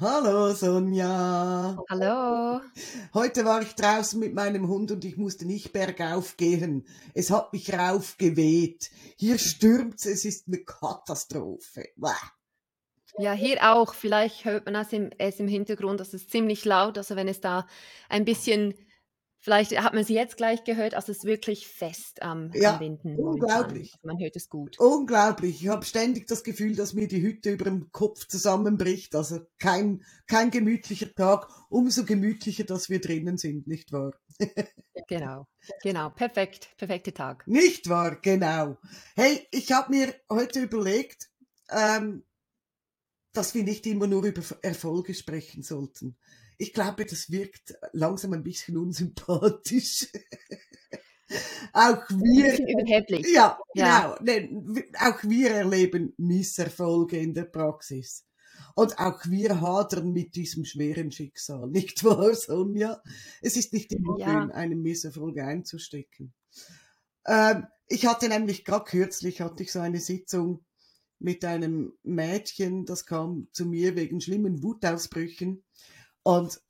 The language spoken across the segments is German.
Hallo Sonja. Hallo. Heute war ich draußen mit meinem Hund und ich musste nicht bergauf gehen. Es hat mich raufgeweht. Hier stürmt's, es ist eine Katastrophe. Bäh. Ja, hier auch. Vielleicht hört man es im, es im Hintergrund, das ist ziemlich laut. Also wenn es da ein bisschen Vielleicht hat man sie jetzt gleich gehört, also es ist wirklich fest am, Ja, am Winden unglaublich. Also man hört es gut. Unglaublich. Ich habe ständig das Gefühl, dass mir die Hütte über dem Kopf zusammenbricht. Also kein, kein gemütlicher Tag. Umso gemütlicher, dass wir drinnen sind, nicht wahr? Genau, genau, perfekt, perfekter Tag. Nicht wahr? Genau. Hey, ich habe mir heute überlegt, ähm, dass wir nicht immer nur über Erfolge sprechen sollten. Ich glaube, das wirkt langsam ein bisschen unsympathisch. auch Ein wir, bisschen überheblich. ja, Ja. genau, ne, auch wir erleben Misserfolge in der Praxis. Und auch wir hadern mit diesem schweren Schicksal, nicht wahr, Sonja? Es ist nicht immer Ja. schön, einen Misserfolg einzustecken. Ähm, ich hatte nämlich gerade kürzlich hatte ich so eine Sitzung mit einem Mädchen, das kam zu mir wegen schlimmen Wutausbrüchen und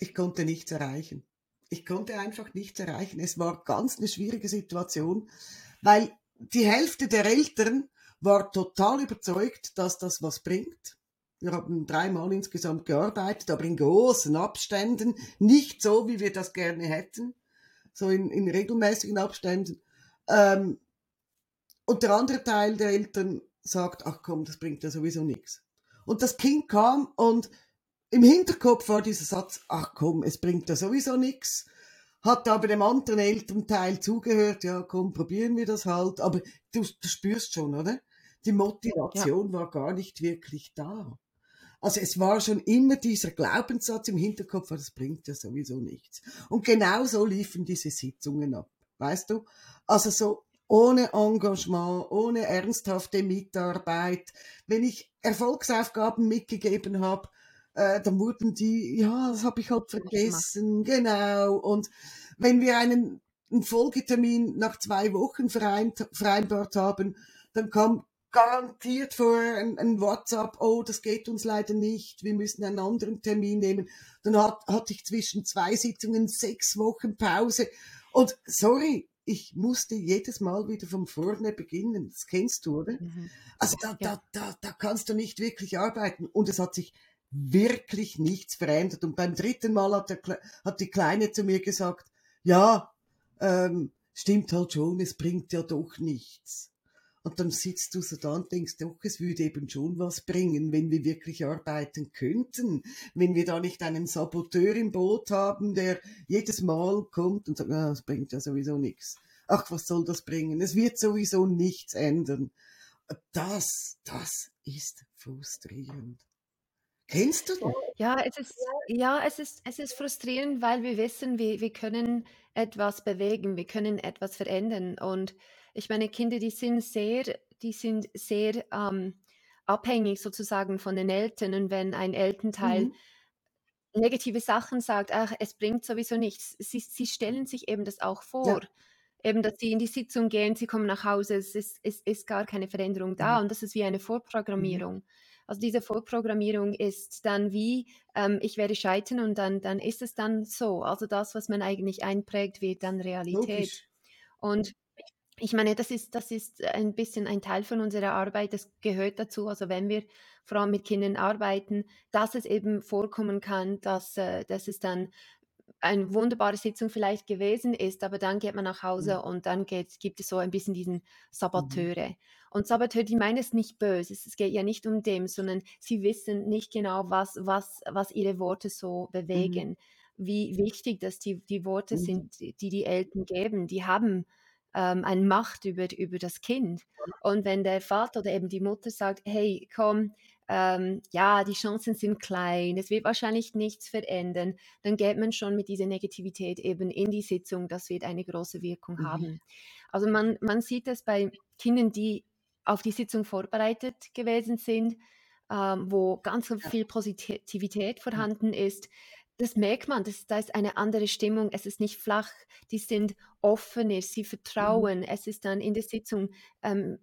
ich konnte nichts erreichen. Ich konnte einfach nichts erreichen. Es war ganz eine schwierige Situation, weil die Hälfte der Eltern war total überzeugt, dass das was bringt. Wir haben dreimal insgesamt gearbeitet, aber in großen Abständen, nicht so, wie wir das gerne hätten, so in, in regelmäßigen Abständen. Ähm, und der andere Teil der Eltern sagt, ach komm, das bringt ja sowieso nichts. Und das Kind kam und im Hinterkopf war dieser Satz, ach komm, es bringt ja sowieso nichts. Hat aber dem anderen Elternteil zugehört, ja komm, probieren wir das halt. Aber du, du spürst schon, oder? Die Motivation war gar nicht wirklich da. Also es war schon immer dieser Glaubenssatz im Hinterkopf, "Ah, das bringt ja sowieso nichts. Und genau so liefen diese Sitzungen ab, weißt du? Also so ohne Engagement, ohne ernsthafte Mitarbeit. Wenn ich Erfolgsaufgaben mitgegeben habe, äh, dann wurden die, ja, das habe ich halt vergessen, genau. Und wenn wir einen, einen Folgetermin nach zwei Wochen vereint, vereinbart haben, dann kam garantiert vorher ein, ein WhatsApp, oh, das geht uns leider nicht, wir müssen einen anderen Termin nehmen. Dann hat, hatte ich zwischen zwei Sitzungen sechs Wochen Pause. Und sorry, ich musste jedes Mal wieder von vorne beginnen. Das kennst du, oder? Mhm. Also da, Ja. da, da, da kannst du nicht wirklich arbeiten. Und es hat sich wirklich nichts verändert. Und beim dritten Mal hat, der, hat die Kleine zu mir gesagt, ja, ähm, stimmt halt schon, es bringt ja doch nichts. Und dann sitzt du so da und denkst, doch, es würde eben schon was bringen, wenn wir wirklich arbeiten könnten. Wenn wir da nicht einen Saboteur im Boot haben, der jedes Mal kommt und sagt, ah, das bringt ja sowieso nichts. Ach, was soll das bringen? Es wird sowieso nichts ändern. Das, das ist frustrierend. Kennst du das? Ja, es ist, ja, es ist, es ist frustrierend, weil wir wissen, wir, wir können etwas bewegen, wir können etwas verändern. Und ich meine, Kinder, die sind sehr, die sind sehr ähm, abhängig sozusagen von den Eltern. Und wenn ein Elternteil Mhm. negative Sachen sagt, ach, es bringt sowieso nichts, sie, sie stellen sich eben das auch vor. Eben, dass sie in die Sitzung gehen, sie kommen nach Hause, es ist, es ist gar keine Veränderung da. Mhm. Und das ist wie eine Vorprogrammierung. Also diese Vorprogrammierung ist dann wie, ähm, ich werde scheitern und dann, dann ist es dann so. Also das, was man eigentlich einprägt, wird dann Realität. Logisch. Und ich meine, das ist, das ist ein bisschen ein Teil von unserer Arbeit, das gehört dazu. Also wenn wir vor allem mit Kindern arbeiten, dass es eben vorkommen kann, dass, äh, dass es dann eine wunderbare Sitzung vielleicht gewesen ist, aber dann geht man nach Hause Mhm. und dann geht, gibt es so ein bisschen diesen Mhm. Saboteure. Und Saboteure, die meinen es nicht böse, es geht ja nicht um dem, sondern sie wissen nicht genau, was, was, was ihre Worte so Mhm. bewegen, wie wichtig dass die, die Worte Mhm. sind, die die Eltern geben. Die haben ähm, eine Macht über, über das Kind. Und wenn der Vater oder eben die Mutter sagt, hey, komm, ähm, ja, die Chancen sind klein, es wird wahrscheinlich nichts verändern, dann geht man schon mit dieser Negativität eben in die Sitzung, das wird eine große Wirkung Mhm. haben. Also man, man sieht es bei Kindern, die auf die Sitzung vorbereitet gewesen sind, ähm, wo ganz viel Positivität Mhm. vorhanden ist. Das merkt man, das, da ist eine andere Stimmung, es ist nicht flach, die sind offener, sie Mhm. vertrauen, es ist dann in der Sitzung, ähm,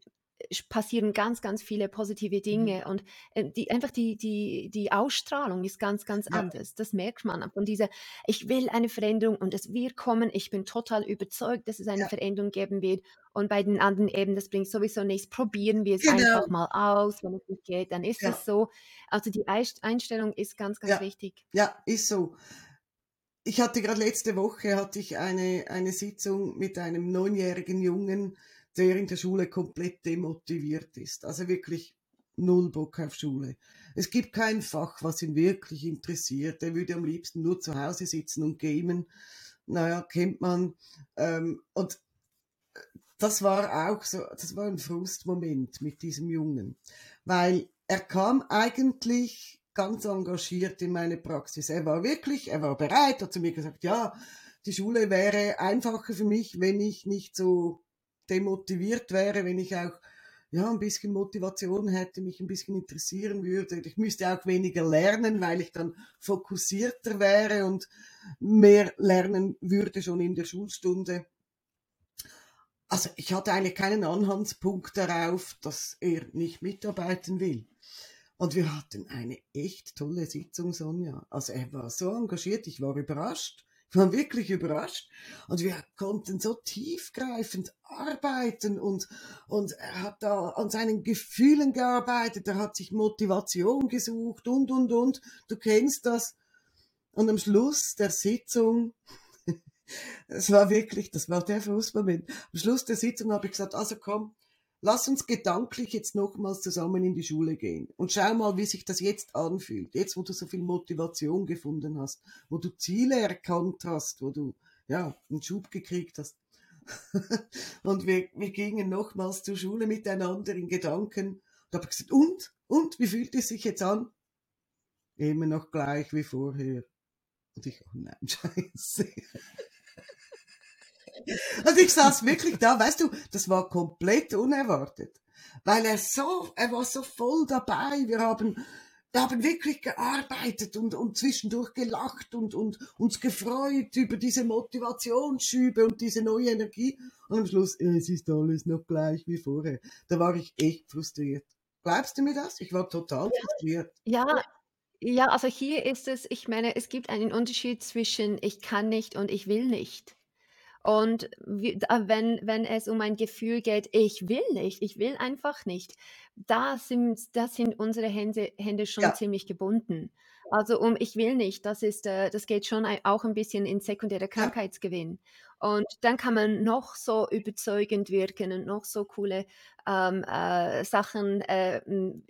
passieren ganz, ganz viele positive Mhm. Dinge und äh, die, einfach die, die, die Ausstrahlung ist ganz, ganz Ja. anders. Das merkt man von dieser, ich will eine Veränderung und es wird kommen. Ich bin total überzeugt, dass es eine Ja. Veränderung geben wird. Und bei den anderen eben, das bringt sowieso nichts. Probieren wir es Genau. einfach mal aus. Wenn es nicht geht, dann ist Ja. es so. Also die Einstellung ist ganz, ganz wichtig. Ja, ist so. Ich hatte gerade letzte Woche hatte ich eine, eine Sitzung mit einem neunjährigen Jungen, in der Schule komplett demotiviert ist. Also wirklich null Bock auf Schule. Es gibt kein Fach, was ihn wirklich interessiert. Er würde am liebsten nur zu Hause sitzen und gamen. Naja, kennt man. Ähm, und das war auch so, das war ein Frustmoment mit diesem Jungen, weil er kam eigentlich ganz engagiert in meine Praxis. Er war wirklich, er war bereit, hat zu mir gesagt, ja, die Schule wäre einfacher für mich, wenn ich nicht so demotiviert wäre, wenn ich auch ja, ein bisschen Motivation hätte, mich ein bisschen interessieren würde. Ich müsste auch weniger lernen, weil ich dann fokussierter wäre und mehr lernen würde schon in der Schulstunde. Also ich hatte eigentlich keinen Anhaltspunkt darauf, dass er nicht mitarbeiten will. Und wir hatten eine echt tolle Sitzung, Sonja. Also er war so engagiert, ich war überrascht. Ich war wirklich überrascht. Und wir konnten so tiefgreifend arbeiten und, und er hat da an seinen Gefühlen gearbeitet, er hat sich Motivation gesucht und, und, und. Du kennst das. Und am Schluss der Sitzung, es war wirklich, das war der Frustmoment. Am Schluss der Sitzung habe ich gesagt, also komm, lass uns gedanklich jetzt nochmals zusammen in die Schule gehen und schau mal, wie sich das jetzt anfühlt. Jetzt, wo du so viel Motivation gefunden hast, wo du Ziele erkannt hast, wo du, ja, einen Schub gekriegt hast. und wir, wir gingen nochmals zur Schule miteinander in Gedanken. Da habe ich gesagt, und? Und? Wie fühlt es sich jetzt an? Immer noch gleich wie vorher. Und ich, oh nein, scheiße. Und ich saß wirklich da, weißt du, das war komplett unerwartet. Weil er so, er war so voll dabei. Wir haben, wir haben wirklich gearbeitet und, und zwischendurch gelacht und, und uns gefreut über diese Motivationsschübe und diese neue Energie. Und am Schluss, es ist alles noch gleich wie vorher. Da war ich echt frustriert. Glaubst du mir das? Ich war total frustriert. Ja, ja, also hier ist es, ich meine, es gibt einen Unterschied zwischen ich kann nicht und ich will nicht. Und wenn, wenn es um ein Gefühl geht, ich will nicht, ich will einfach nicht, da sind, da sind unsere Hände, Hände schon Ja. ziemlich gebunden. Also um ich will nicht, das ist, äh, das geht schon auch ein bisschen in sekundärer Krankheitsgewinn. Und dann kann man noch so überzeugend wirken und noch so coole ähm, äh, Sachen äh,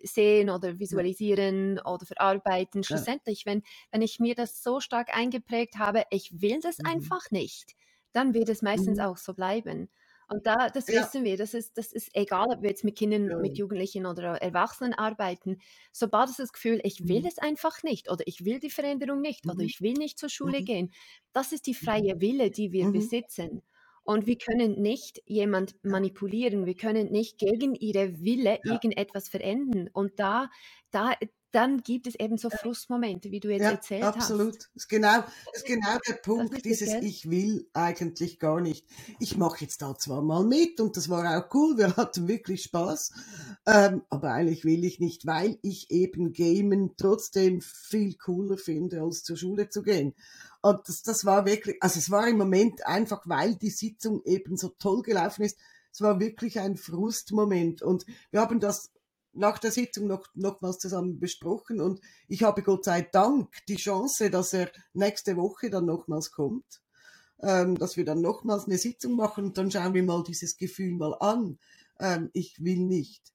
sehen oder visualisieren oder verarbeiten. Ja. Schlussendlich, wenn, wenn ich mir das so stark eingeprägt habe, ich will das Mhm. einfach nicht, dann wird es meistens Mhm. auch so bleiben. Und da, das Ja. wissen wir, das ist, das ist egal, ob wir jetzt mit Kindern, Ja. mit Jugendlichen oder Erwachsenen arbeiten. Sobald es das Gefühl, ich will Mhm. es einfach nicht oder ich will die Veränderung nicht oder Mhm. ich will nicht zur Schule Mhm. gehen, das ist die freie Wille, die wir Mhm. besitzen. Und wir können nicht jemand manipulieren, wir können nicht gegen ihre Wille Ja. irgendetwas verändern. Und da, da, dann gibt es eben so Frustmomente, wie du jetzt Ja, erzählt absolut. hast. Das ist genau, das ist genau der Punkt, ist es, dieses gell? Ich will eigentlich gar nicht. Ich mache jetzt da zwar mal mit und das war auch cool, wir hatten wirklich Spaß, ähm, aber eigentlich will ich nicht, weil ich eben Gamen trotzdem viel cooler finde, als zur Schule zu gehen. Und das, das war wirklich, also es war im Moment einfach, weil die Sitzung eben so toll gelaufen ist, es war wirklich ein Frustmoment und wir haben das nach der Sitzung noch, nochmals zusammen besprochen und ich habe Gott sei Dank die Chance, dass er nächste Woche dann nochmals kommt, ähm, dass wir dann nochmals eine Sitzung machen und dann schauen wir mal dieses Gefühl mal an. Ähm, ich will nicht.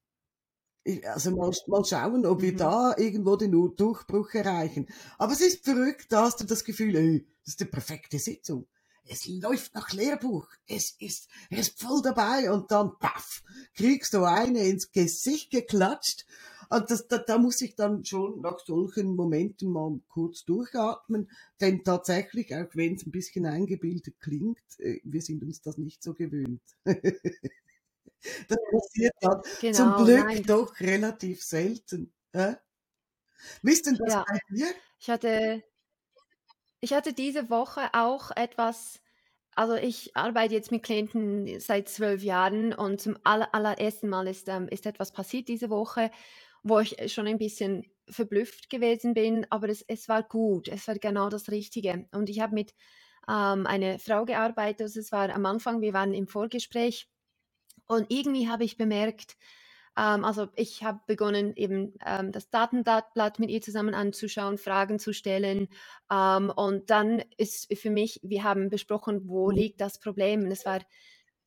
Ich, also mal, mal schauen, ob wir Mhm. da irgendwo den Ur- Durchbruch erreichen. Aber es ist verrückt, da hast du das Gefühl, ey, das ist die perfekte Sitzung. Es läuft nach Lehrbuch. Es ist, er ist voll dabei und dann, paff, kriegst du eine ins Gesicht geklatscht. Und das, da, da muss ich dann schon nach solchen Momenten mal kurz durchatmen, denn tatsächlich, auch wenn es ein bisschen eingebildet klingt, äh, wir sind uns das nicht so gewöhnt. das passiert dann zum Genau, Glück nein. doch relativ selten. Äh? Wie ist denn das Ja. bei dir? Ich hatte, ich hatte diese Woche auch etwas also ich arbeite jetzt mit Klienten seit zwölf Jahren und zum aller, allerersten Mal ist, ähm, ist etwas passiert diese Woche, wo ich schon ein bisschen verblüfft gewesen bin, aber es, es war gut, es war genau das Richtige. Und ich habe mit ähm, einer Frau gearbeitet, also es war am Anfang, wir waren im Vorgespräch und irgendwie habe ich bemerkt, ähm, also ich habe begonnen, eben ähm, das Datenblatt mit ihr zusammen anzuschauen, Fragen zu stellen. Ähm, und dann ist für mich, wir haben besprochen, wo Mhm. liegt das Problem. Und es war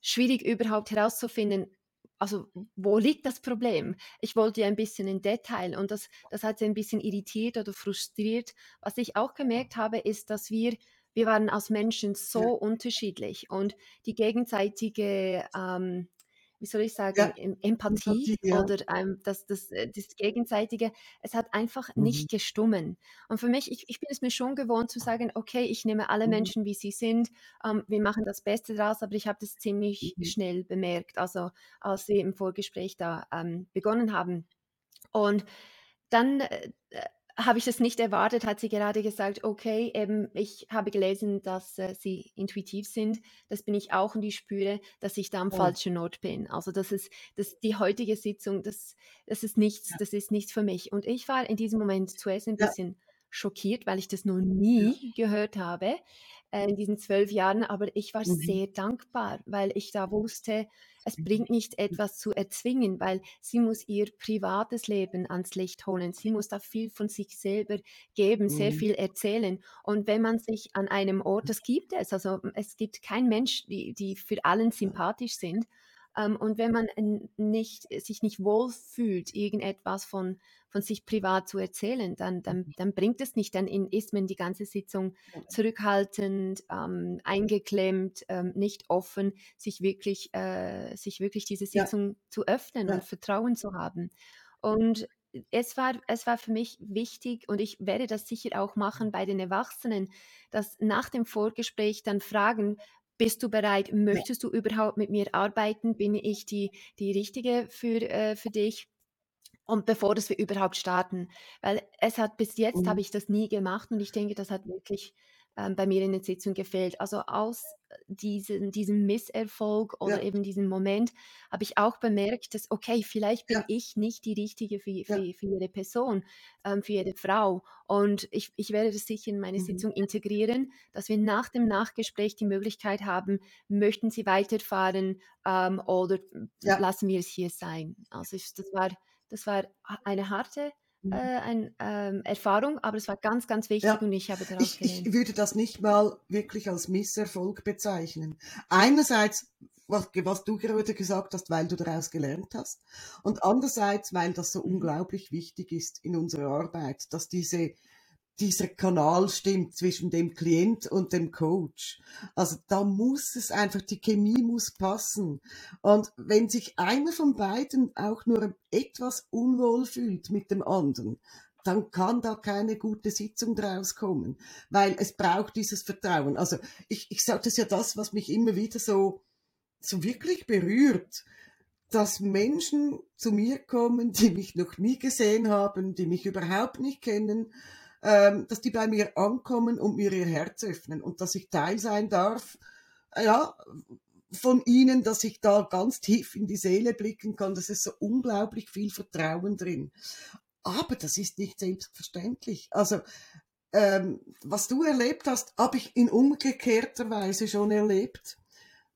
schwierig überhaupt herauszufinden, also wo liegt das Problem? Ich wollte ja ein bisschen in Detail und das, das hat sie ein bisschen irritiert oder frustriert. Was ich auch gemerkt habe, ist, dass wir, wir waren als Menschen Ja, so unterschiedlich und die gegenseitige ähm, wie soll ich sagen, ja, Em Empathie Empathie, ja. oder, ähm, das das äh, das Gegenseitige, es hat einfach Mhm. nicht gestummen. Und für mich ich ich bin es mir schon gewohnt zu sagen: „Okay, ich nehme alle Mhm. Menschen, wie sie sind, ähm, wir machen das Beste draus“, aber ich habe das ziemlich Mhm. schnell bemerkt, also, als wir im Vorgespräch da, ähm, begonnen haben. Und dann, äh, habe ich das nicht erwartet, hat sie gerade gesagt: „Okay, ähm, ich habe gelesen, dass, äh, Sie intuitiv sind. Das bin ich auch und ich spüre, dass ich da am Oh, falschen Ort bin. Also, das ist das die heutige Sitzung, das das ist nichts ja, das ist nichts für mich.“ Und ich war in diesem Moment zuerst ein ja, bisschen schockiert, weil ich das noch ja. nie gehört habe, äh, in diesen 12 Jahren, aber ich war Mhm. sehr dankbar, weil ich da wusste, es Mhm. bringt nicht etwas zu erzwingen, weil sie muss ihr privates Leben ans Licht holen. Sie muss da viel von sich selber geben, sehr Mhm. viel erzählen. Und wenn man sich an einem Ort, das gibt es, also es gibt keinen Mensch, die, die für allen sympathisch sind. Ähm, und wenn man nicht, sich nicht wohlfühlt, irgendetwas von, von sich privat zu erzählen, dann, dann, dann bringt es nicht. Dann ist man die ganze Sitzung zurückhaltend, ähm, eingeklemmt, ähm, nicht offen, sich wirklich, äh, sich wirklich diese Ja, Sitzung zu öffnen und ja. Vertrauen zu haben. Und es war, es war für mich wichtig und ich werde das sicher auch machen bei den Erwachsenen, dass nach dem Vorgespräch dann fragen, bist du bereit? Möchtest du überhaupt mit mir arbeiten? Bin ich die, die Richtige für, äh, für dich? Und bevor dass wir überhaupt starten, weil es hat bis jetzt Mhm. habe ich das nie gemacht und ich denke, das hat wirklich, ähm, bei mir in den Sitzungen gefehlt. Also, aus äh, diesen diesem Misserfolg oder Ja, eben diesem Moment habe ich auch bemerkt, dass, okay, vielleicht bin ja, ich nicht die Richtige für ja. für für jede Person, ähm, für jede Frau. Und ich ich werde das sicher in meine Mhm. Sitzung integrieren, dass wir nach dem Nachgespräch die Möglichkeit haben, möchten Sie weiterfahren, ähm, oder lassen wir es hier sein. Also, ich das war das war eine harte, äh, Mhm. ein, ähm, Erfahrung, aber es war ganz, ganz wichtig Ja. und ich habe daraus Ich ich würde das nicht mal wirklich als Misserfolg bezeichnen. Einerseits, was was du gerade gesagt hast, weil du daraus gelernt hast und andererseits, weil das so unglaublich wichtig ist in unserer Arbeit, dass diese dieser Kanal stimmt zwischen dem Klient und dem Coach. Also da muss es einfach, die Chemie muss passen. Und wenn sich einer von beiden auch nur etwas unwohl fühlt mit dem anderen, dann kann da keine gute Sitzung draus kommen, weil es braucht dieses Vertrauen. Also ich, ich sage das ja das, was mich immer wieder so, so wirklich berührt, dass Menschen zu mir kommen, die mich noch nie gesehen haben, die mich überhaupt nicht kennen, dass die bei mir ankommen und mir ihr Herz öffnen und dass ich Teil sein darf, ja, von ihnen, dass ich da ganz tief in die Seele blicken kann. Das ist so unglaublich viel Vertrauen drin. Aber das ist nicht selbstverständlich. Also, ähm, was du erlebt hast, habe ich in umgekehrter Weise schon erlebt,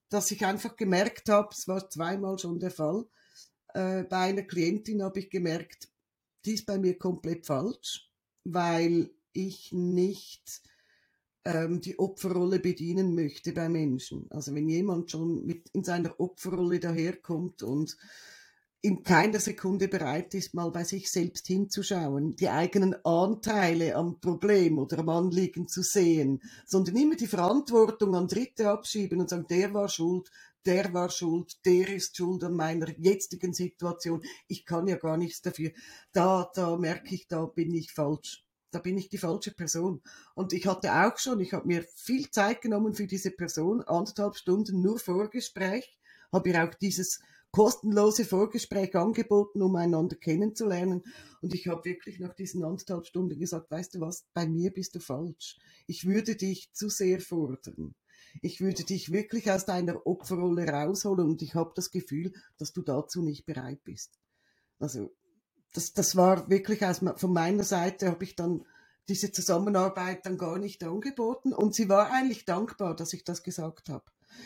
dass ich einfach gemerkt habe, es war zweimal schon der Fall, äh, bei einer Klientin habe ich gemerkt, die ist bei mir komplett falsch, weil ich nicht ähm, die Opferrolle bedienen möchte bei Menschen. Also wenn jemand schon mit in seiner Opferrolle daherkommt und in keiner Sekunde bereit ist, mal bei sich selbst hinzuschauen, die eigenen Anteile am Problem oder am Anliegen zu sehen, sondern immer die Verantwortung an Dritte abschieben und sagen, der war schuld, der war schuld, der ist schuld an meiner jetzigen Situation. Ich kann ja gar nichts dafür. Da, da merke ich, da bin ich falsch. Da bin ich die falsche Person. Und ich hatte auch schon, ich habe mir viel Zeit genommen für diese Person, anderthalb Stunden nur Vorgespräch, habe ihr auch dieses kostenlose Vorgespräch angeboten, um einander kennenzulernen. Und ich habe wirklich nach diesen anderthalb Stunden gesagt, weißt du was, bei mir bist du falsch. Ich würde dich zu sehr fordern. Ich würde dich wirklich aus deiner Opferrolle rausholen und ich habe das Gefühl, dass du dazu nicht bereit bist. Also das, das war wirklich aus, von meiner Seite habe ich dann diese Zusammenarbeit dann gar nicht angeboten und sie war eigentlich dankbar, dass ich das gesagt habe.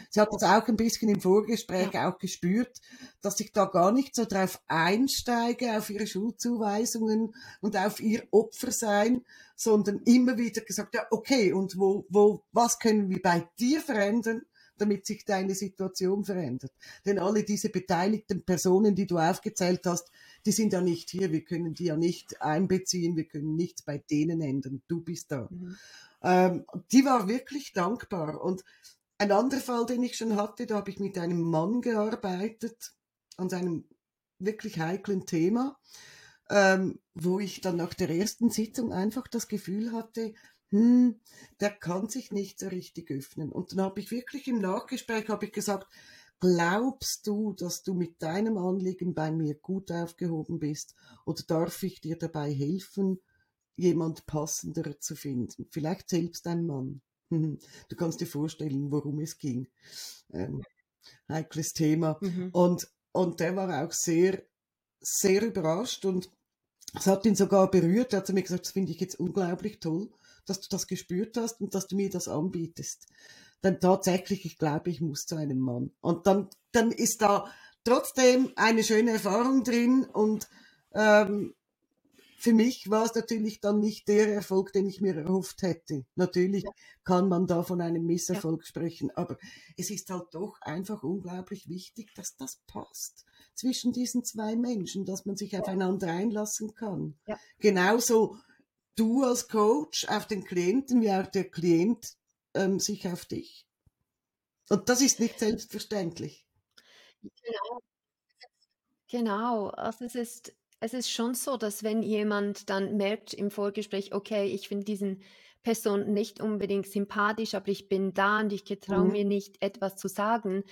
Sie hat das auch ein bisschen im Vorgespräch ja. auch gespürt, dass ich da gar nicht so drauf einsteige, auf ihre Schulzuweisungen und auf ihr Opfer sein, sondern immer wieder gesagt, ja, okay, und wo, wo, was können wir bei dir verändern? damit sich deine Situation verändert. Denn alle diese beteiligten Personen, die du aufgezählt hast, die sind ja nicht hier. Wir können die ja nicht einbeziehen. Wir können nichts bei denen ändern. Du bist da. Mhm. Ähm, die war wirklich dankbar. Und ein anderer Fall, den ich schon hatte, da habe ich mit einem Mann gearbeitet an seinem wirklich heiklen Thema, ähm, wo ich dann nach der ersten Sitzung einfach das Gefühl hatte, hm, der kann sich nicht so richtig öffnen. Und dann habe ich wirklich im Nachgespräch habe ich gesagt, glaubst du, dass du mit deinem Anliegen bei mir gut aufgehoben bist oder darf ich dir dabei helfen, jemand passender zu finden? Vielleicht selbst ein Mann. Du kannst dir vorstellen, worum es ging. Ähm, heikles Thema. Mhm. Und, und der war auch sehr, sehr überrascht und es hat ihn sogar berührt. Er hat zu mir gesagt, das finde ich jetzt unglaublich toll, dass du das gespürt hast und dass du mir das anbietest. Dann tatsächlich, ich glaube, ich muss zu einem Mann. Und dann, dann ist da trotzdem eine schöne Erfahrung drin und ähm, für mich war es natürlich dann nicht der Erfolg, den ich mir erhofft hätte. Natürlich ja. kann man da von einem Misserfolg ja. sprechen, aber es ist halt doch einfach unglaublich wichtig, dass das passt zwischen diesen zwei Menschen, dass man sich ja. aufeinander einlassen kann. Genauso du als Coach auf den Klienten, wie auch der Klient ähm, sich auf dich. Und das ist nicht selbstverständlich. Genau. Genau, also es ist es ist schon so, dass wenn jemand dann merkt im Vorgespräch, okay, ich finde diesen Person nicht unbedingt sympathisch, aber ich bin da und ich getraue mhm. mir nicht etwas zu sagen,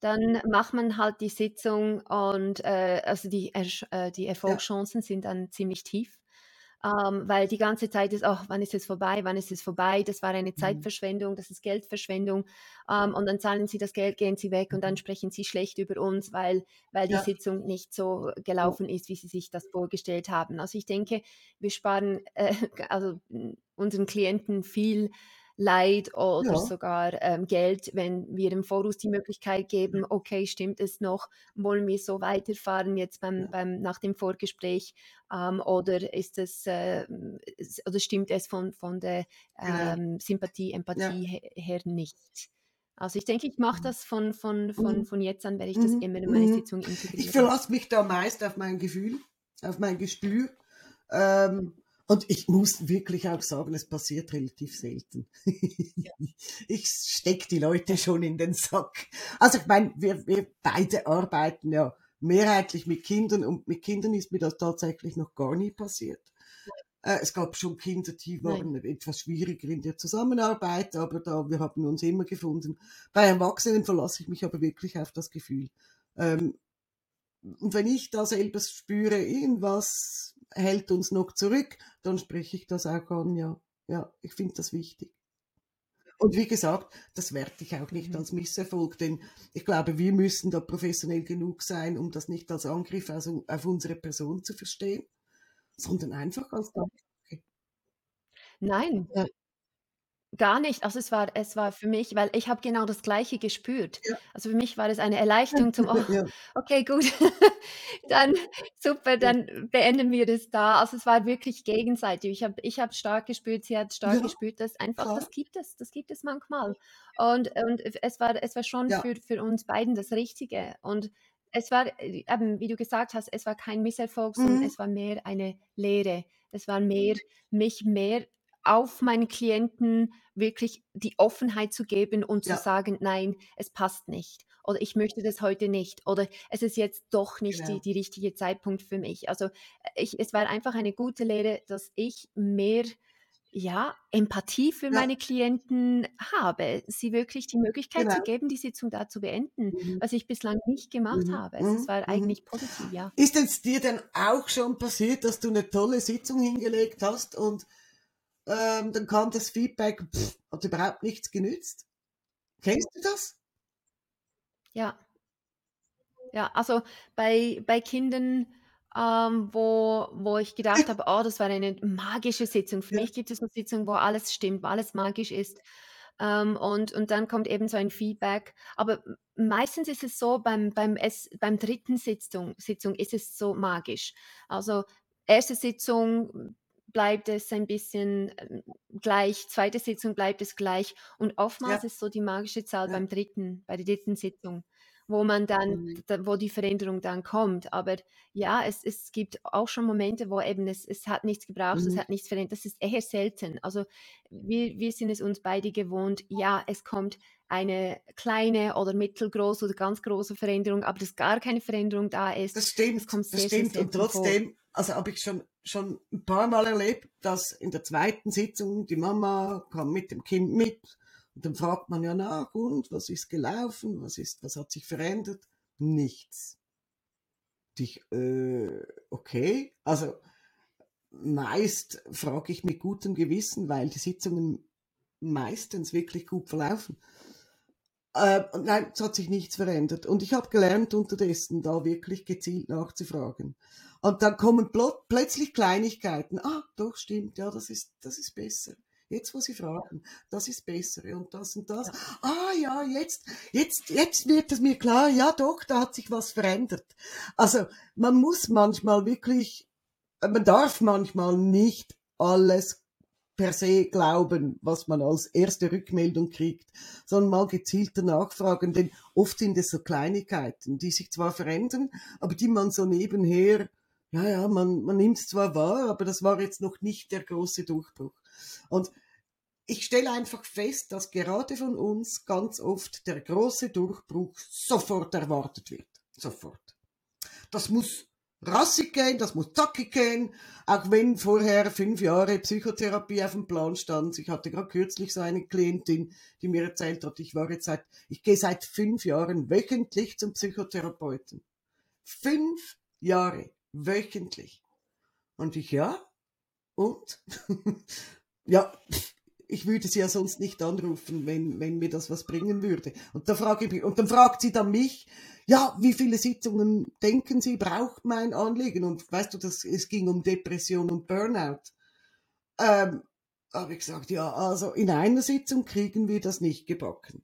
dann macht man halt die Sitzung und äh, also die, äh, die Erfolgschancen ja. sind dann ziemlich tief ähm, weil die ganze Zeit ist, ach, wann ist es vorbei, wann ist es vorbei, das war eine mhm. Zeitverschwendung, das ist Geldverschwendung ähm, und dann zahlen sie das Geld, gehen sie weg und dann mhm. sprechen sie schlecht über uns, weil, weil die ja. Sitzung nicht so gelaufen ist, wie sie sich das vorgestellt haben. Also ich denke, wir sparen äh, also unseren Klienten viel Leid oder ja. sogar ähm, Geld, wenn wir im Voraus die Möglichkeit geben, okay, stimmt es noch, wollen wir so weiterfahren jetzt beim, beim nach dem Vorgespräch ähm, oder ist es äh, oder stimmt es von, von der genau. ähm, Sympathie, Empathie ja. her nicht? Also ich denke, ich mache mhm. das von, von, von, mhm. von jetzt an, werde ich das mhm. immer in meine mhm. Sitzung integrieren. Ich verlasse mich da meist auf mein Gefühl, auf mein Gespür. Ähm, und ich muss wirklich auch sagen, es passiert relativ selten. Ich stecke die Leute schon in den Sack. Also ich meine, wir, wir beide arbeiten ja mehrheitlich mit Kindern und mit Kindern ist mir das tatsächlich noch gar nie passiert. Äh, es gab schon Kinder, die waren Nein. etwas schwieriger in der Zusammenarbeit, aber da, wir haben uns immer gefunden. Bei Erwachsenen verlasse ich mich aber wirklich auf das Gefühl. Ähm, und wenn ich da selber spüre, irgendwas hält uns noch zurück, dann spreche ich das auch an, ja. Ja, ich finde das wichtig. Und wie gesagt, das werte ich auch nicht mhm. als Misserfolg, denn ich glaube, wir müssen da professionell genug sein, um das nicht als Angriff auf unsere Person zu verstehen, sondern einfach als Danke. Nein. Gar nicht. Also es war es war für mich weil ich habe genau das Gleiche gespürt. Ja. Also für mich war das eine Erleichterung zum: „Oh, ja. okay, gut, dann super, dann beenden wir das da.“ Also es war wirklich gegenseitig. Ich habe ich habe stark gespürt, sie hat stark Ja, gespürt, dass einfach klar. das gibt es das gibt es manchmal. Und und es war es war schon Ja. für für uns beiden das Richtige. Und es war, äh, eben, wie du gesagt hast, es war kein Misserfolg, sondern Mhm. es war mehr eine Lehre. Es war mehr mich mehr auf meinen Klienten wirklich die Offenheit zu geben und zu sagen, nein, es passt nicht oder ich möchte das heute nicht oder es ist jetzt doch nicht genau. die, die richtige Zeitpunkt für mich. Also ich, es war einfach eine gute Lehre, dass ich mehr ja, Empathie für ja. meine Klienten habe, sie wirklich die Möglichkeit genau. zu geben, die Sitzung da zu beenden, mhm. was ich bislang nicht gemacht mhm. habe. Es war mhm. eigentlich positiv, ja. Ist es dir denn auch schon passiert, dass du eine tolle Sitzung hingelegt hast und ähm, dann kam das Feedback, pff, hat überhaupt nichts genützt. Kennst du das? Ja. Ja, also bei, bei Kindern, ähm, wo, wo ich gedacht habe, oh, das war eine magische Sitzung. Für Ja. mich gibt es so Sitzungen, wo alles stimmt, wo alles magisch ist. Ähm, und, und dann kommt eben so ein Feedback. Aber meistens ist es so, beim, beim, es, beim dritten Sitzung, Sitzung ist es so magisch. Also erste Sitzung bleibt es ein bisschen ähm, gleich, zweite Sitzung bleibt es gleich. Und oftmals Ja. ist so die magische Zahl Ja. beim dritten, bei der dritten Sitzung, wo man dann, Mhm. da, wo die Veränderung dann kommt. Aber ja, es, es gibt auch schon Momente, wo eben es, es hat nichts gebraucht, es Mhm. hat nichts verändert. Das ist eher selten. Also wir, wir sind es uns beide gewohnt, ja, es kommt eine kleine oder mittelgroße oder ganz große Veränderung, aber dass gar keine Veränderung da ist. Das stimmt, Das kommt das sehr, sehr stimmt. Und selten vor. trotzdem, also habe ich schon, schon ein paar Mal erlebt, dass in der zweiten Sitzung die Mama kam mit dem Kind mit und dann fragt man ja nach, und was ist gelaufen, was ist, was hat sich verändert? Nichts. Und Ich, äh, okay, also meist frage ich mit gutem Gewissen, weil die Sitzungen meistens wirklich gut verlaufen. Äh, nein, es hat sich nichts verändert. Und ich habe gelernt, unterdessen da wirklich gezielt nachzufragen. Und dann kommen pl plötzlich Kleinigkeiten. Ah, doch, stimmt, ja, das ist, das ist besser. Jetzt, wo Sie fragen, das ist besser und das und das. Ja. Ah ja, jetzt, jetzt, jetzt wird es mir klar, ja doch, da hat sich was verändert. Also man muss manchmal wirklich, man darf manchmal nicht alles per se glauben, was man als erste Rückmeldung kriegt, sondern mal gezielter nachfragen, denn oft sind es so Kleinigkeiten, die sich zwar verändern, aber die man so nebenher, ja, ja, man, man nimmt es zwar wahr, aber das war jetzt noch nicht der große Durchbruch. Und ich stelle einfach fest, dass gerade von uns ganz oft der große Durchbruch sofort erwartet wird. Sofort. Das muss rassig gehen, das muss zackig gehen, auch wenn vorher fünf Jahre Psychotherapie auf dem Plan stand. Ich hatte gerade kürzlich so eine Klientin, die mir erzählt hat, ich war jetzt seit, ich gehe seit fünf Jahren wöchentlich zum Psychotherapeuten. Fünf Jahre wöchentlich. Und ich, ja, und? ja, ich würde sie ja sonst nicht anrufen, wenn, wenn mir das was bringen würde. Und da frage ich mich, und dann fragt sie dann mich, ja, wie viele Sitzungen denken Sie, braucht mein Anliegen? Und weißt du, das, es ging um Depression und Burnout. Ähm, habe ich gesagt, ja, also in einer Sitzung kriegen wir das nicht gebacken.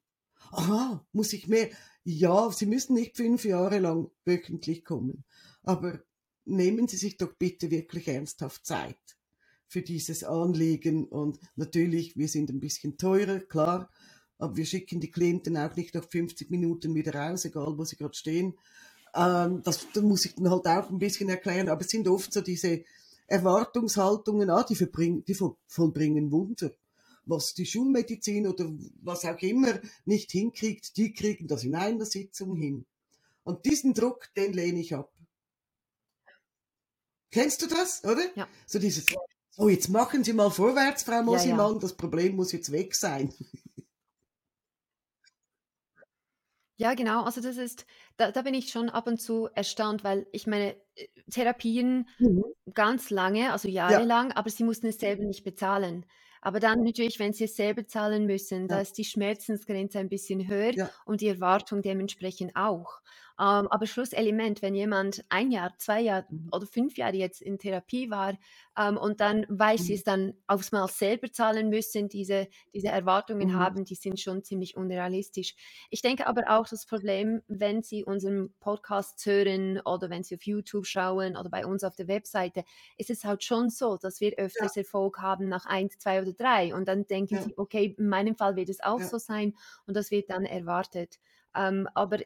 Aha, muss ich mehr? Ja, Sie müssen nicht fünf Jahre lang wöchentlich kommen. Aber nehmen Sie sich doch bitte wirklich ernsthaft Zeit für dieses Anliegen. Und natürlich, wir sind ein bisschen teurer, klar, aber wir schicken die Klienten auch nicht nach 50 Minuten wieder raus, egal wo sie gerade stehen. Ähm, das, das muss ich dann halt auch ein bisschen erklären, aber es sind oft so diese Erwartungshaltungen, ah, die, verbring, die vollbringen Wunder. Was die Schulmedizin oder was auch immer nicht hinkriegt, die kriegen das in einer Sitzung hin. Und diesen Druck, den lehne ich ab. Kennst du das, oder? Ja. So dieses, oh, jetzt machen Sie mal vorwärts, Frau Mosimann, ja, ja. das Problem muss jetzt weg sein. Ja, genau. Also das ist, da, da bin ich schon ab und zu erstaunt, weil ich meine, äh, Therapien Mhm. ganz lange, also Ja, jahrelang, aber sie mussten es selber nicht bezahlen. Aber dann natürlich, wenn sie es selber zahlen müssen, da ja, ist die Schmerzensgrenze ein bisschen höher ja. und die Erwartung dementsprechend auch. Ähm, aber Schlusselement, wenn jemand ein Jahr, zwei Jahre Mhm. oder fünf Jahre jetzt in Therapie war ähm, und dann, weil sie Mhm. es dann aufs Mal selber zahlen müssen, diese, diese Erwartungen Mhm. haben, die sind schon ziemlich unrealistisch. Ich denke aber auch das Problem, wenn Sie unseren Podcast hören oder wenn Sie auf YouTube schauen oder bei uns auf der Webseite, ist es halt schon so, dass wir Ja, öfters Erfolg haben nach eins, zwei oder drei und dann denken ja, Sie, okay, in meinem Fall wird es auch ja. so sein und das wird dann erwartet. Ähm, aber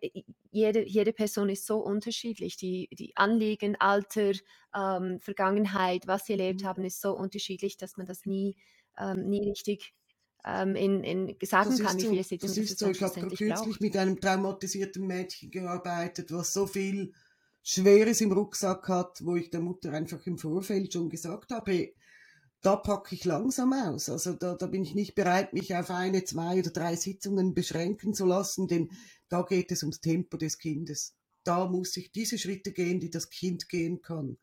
jede, jede Person ist so unterschiedlich. Die, die Anliegen, Alter, ähm, Vergangenheit, was sie erlebt Mhm. haben, ist so unterschiedlich, dass man das nie, ähm, nie richtig ähm, in, in sagen Das kann, wie viele Sitzungen das ist so. Ich habe kürzlich braucht. mit einem traumatisierten Mädchen gearbeitet, was so viel Schweres im Rucksack hat, wo ich der Mutter einfach im Vorfeld schon gesagt habe, da packe ich langsam aus. Also da, da bin ich nicht bereit, mich auf eine, zwei oder drei Sitzungen beschränken zu lassen, denn da geht es ums Tempo des Kindes. da muss ich diese Schritte gehen, die das Kind gehen kann.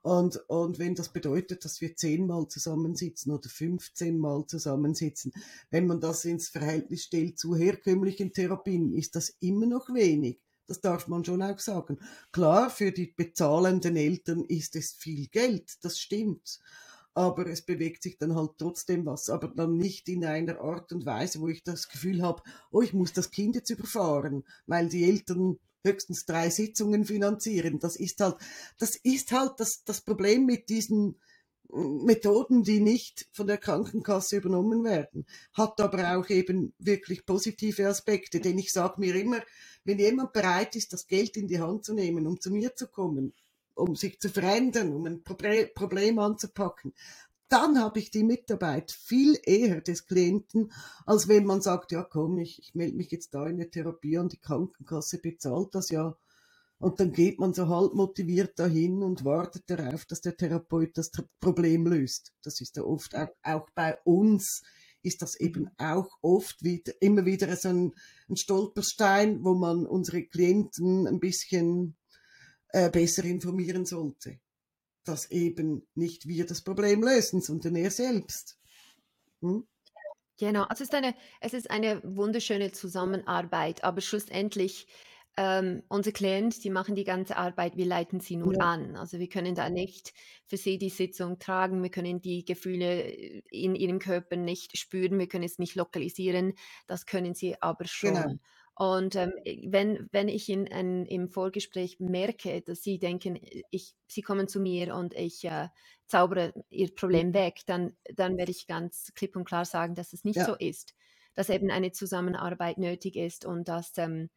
Und, und wenn das bedeutet, dass wir zehnmal zusammensitzen oder 15 Mal zusammensitzen, wenn man das ins Verhältnis stellt zu herkömmlichen Therapien, ist das immer noch wenig. Das darf man schon auch sagen. Klar, für die bezahlenden Eltern ist es viel Geld, das stimmt. Aber es bewegt sich dann halt trotzdem was, aber dann nicht in einer Art und Weise, wo ich das Gefühl habe, oh, ich muss das Kind jetzt überfahren, weil die Eltern höchstens drei Sitzungen finanzieren. Das ist halt, das ist halt das, das Problem mit diesen Methoden, die nicht von der Krankenkasse übernommen werden, hat aber auch eben wirklich positive Aspekte, denn ich sage mir immer, wenn jemand bereit ist, das Geld in die Hand zu nehmen, um zu mir zu kommen, um sich zu verändern, um ein Problem anzupacken, dann habe ich die Mitarbeit viel eher des Klienten, als wenn man sagt, ja komm, ich, ich melde mich jetzt da in eine Therapie und die Krankenkasse bezahlt das ja. Und dann geht man so halb motiviert dahin und wartet darauf, dass der Therapeut das Problem löst. Das ist ja oft auch, auch bei uns ist das eben auch oft wieder, immer wieder so ein, ein Stolperstein, wo man unsere Klienten ein bisschen äh, besser informieren sollte. Dass eben nicht wir das Problem lösen, sondern er selbst. Hm? Genau, also es ist, eine, es ist eine wunderschöne Zusammenarbeit, aber schlussendlich ähm, unsere Clients, die machen die ganze Arbeit, wir leiten sie nur Ja. an. Also wir können da nicht für sie die Sitzung tragen, wir können die Gefühle in ihrem Körper nicht spüren, wir können es nicht lokalisieren, das können sie aber Genau. Und ähm, wenn, wenn ich in, in, im Vorgespräch merke, dass sie denken, ich, sie kommen zu mir und ich äh, zaubere ihr Problem weg, dann, dann werde ich ganz klipp und klar sagen, dass es nicht Ja. so ist, dass eben eine Zusammenarbeit nötig ist und dass ähm,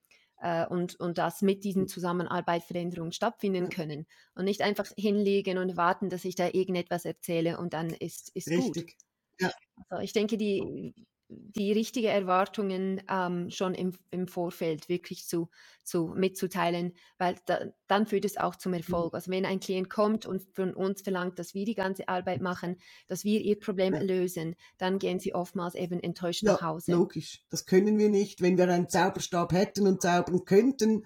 äh, und, und dass mit diesen Zusammenarbeit Veränderungen stattfinden können und nicht einfach hinlegen und warten, dass ich da irgendetwas erzähle und dann ist, ist Richtig. gut. Ja. Also ich denke, die, die richtigen Erwartungen ähm, schon im, im Vorfeld wirklich zu, zu mitzuteilen, weil da, dann führt es auch zum mhm. Erfolg. Also wenn ein Klient kommt und von uns verlangt, dass wir die ganze Arbeit machen, dass wir ihr Problem ja. lösen, dann gehen sie oftmals eben enttäuscht ja, nach Hause. Logisch, das können wir nicht. Wenn wir einen Zauberstab hätten und zaubern könnten,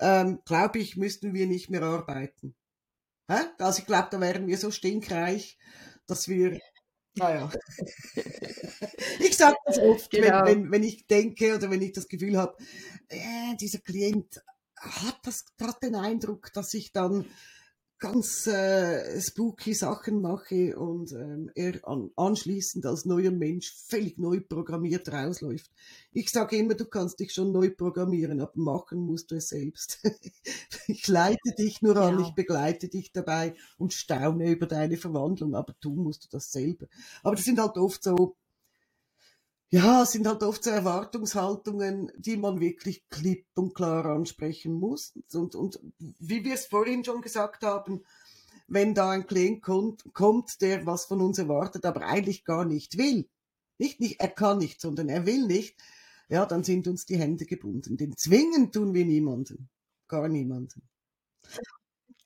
ähm, glaube ich, müssten wir nicht mehr arbeiten. Hä? Also ich glaube, da wären wir so stinkreich, dass wir naja. ich sage das oft, genau. wenn, wenn, wenn ich denke oder wenn ich das Gefühl habe, äh, dieser Klient hat das gerade den Eindruck, dass ich dann ganz äh, spooky Sachen mache und ähm, er an, anschließend als neuer Mensch völlig neu programmiert rausläuft. Ich sage immer, du kannst dich schon neu programmieren, aber machen musst du es selbst. ich leite dich nur an, ja. ich begleite dich dabei und staune über deine Verwandlung, aber tun musst du das selber. Aber das sind halt oft so ja, es sind halt oft so Erwartungshaltungen, die man wirklich klipp und klar ansprechen muss. Und, und wie wir es vorhin schon gesagt haben, wenn da ein Klient kommt, kommt, der was von uns erwartet, aber eigentlich gar nicht will, nicht, nicht, er kann nicht, sondern er will nicht, ja, dann sind uns die Hände gebunden. Denn zwingen tun wir niemanden, gar niemanden.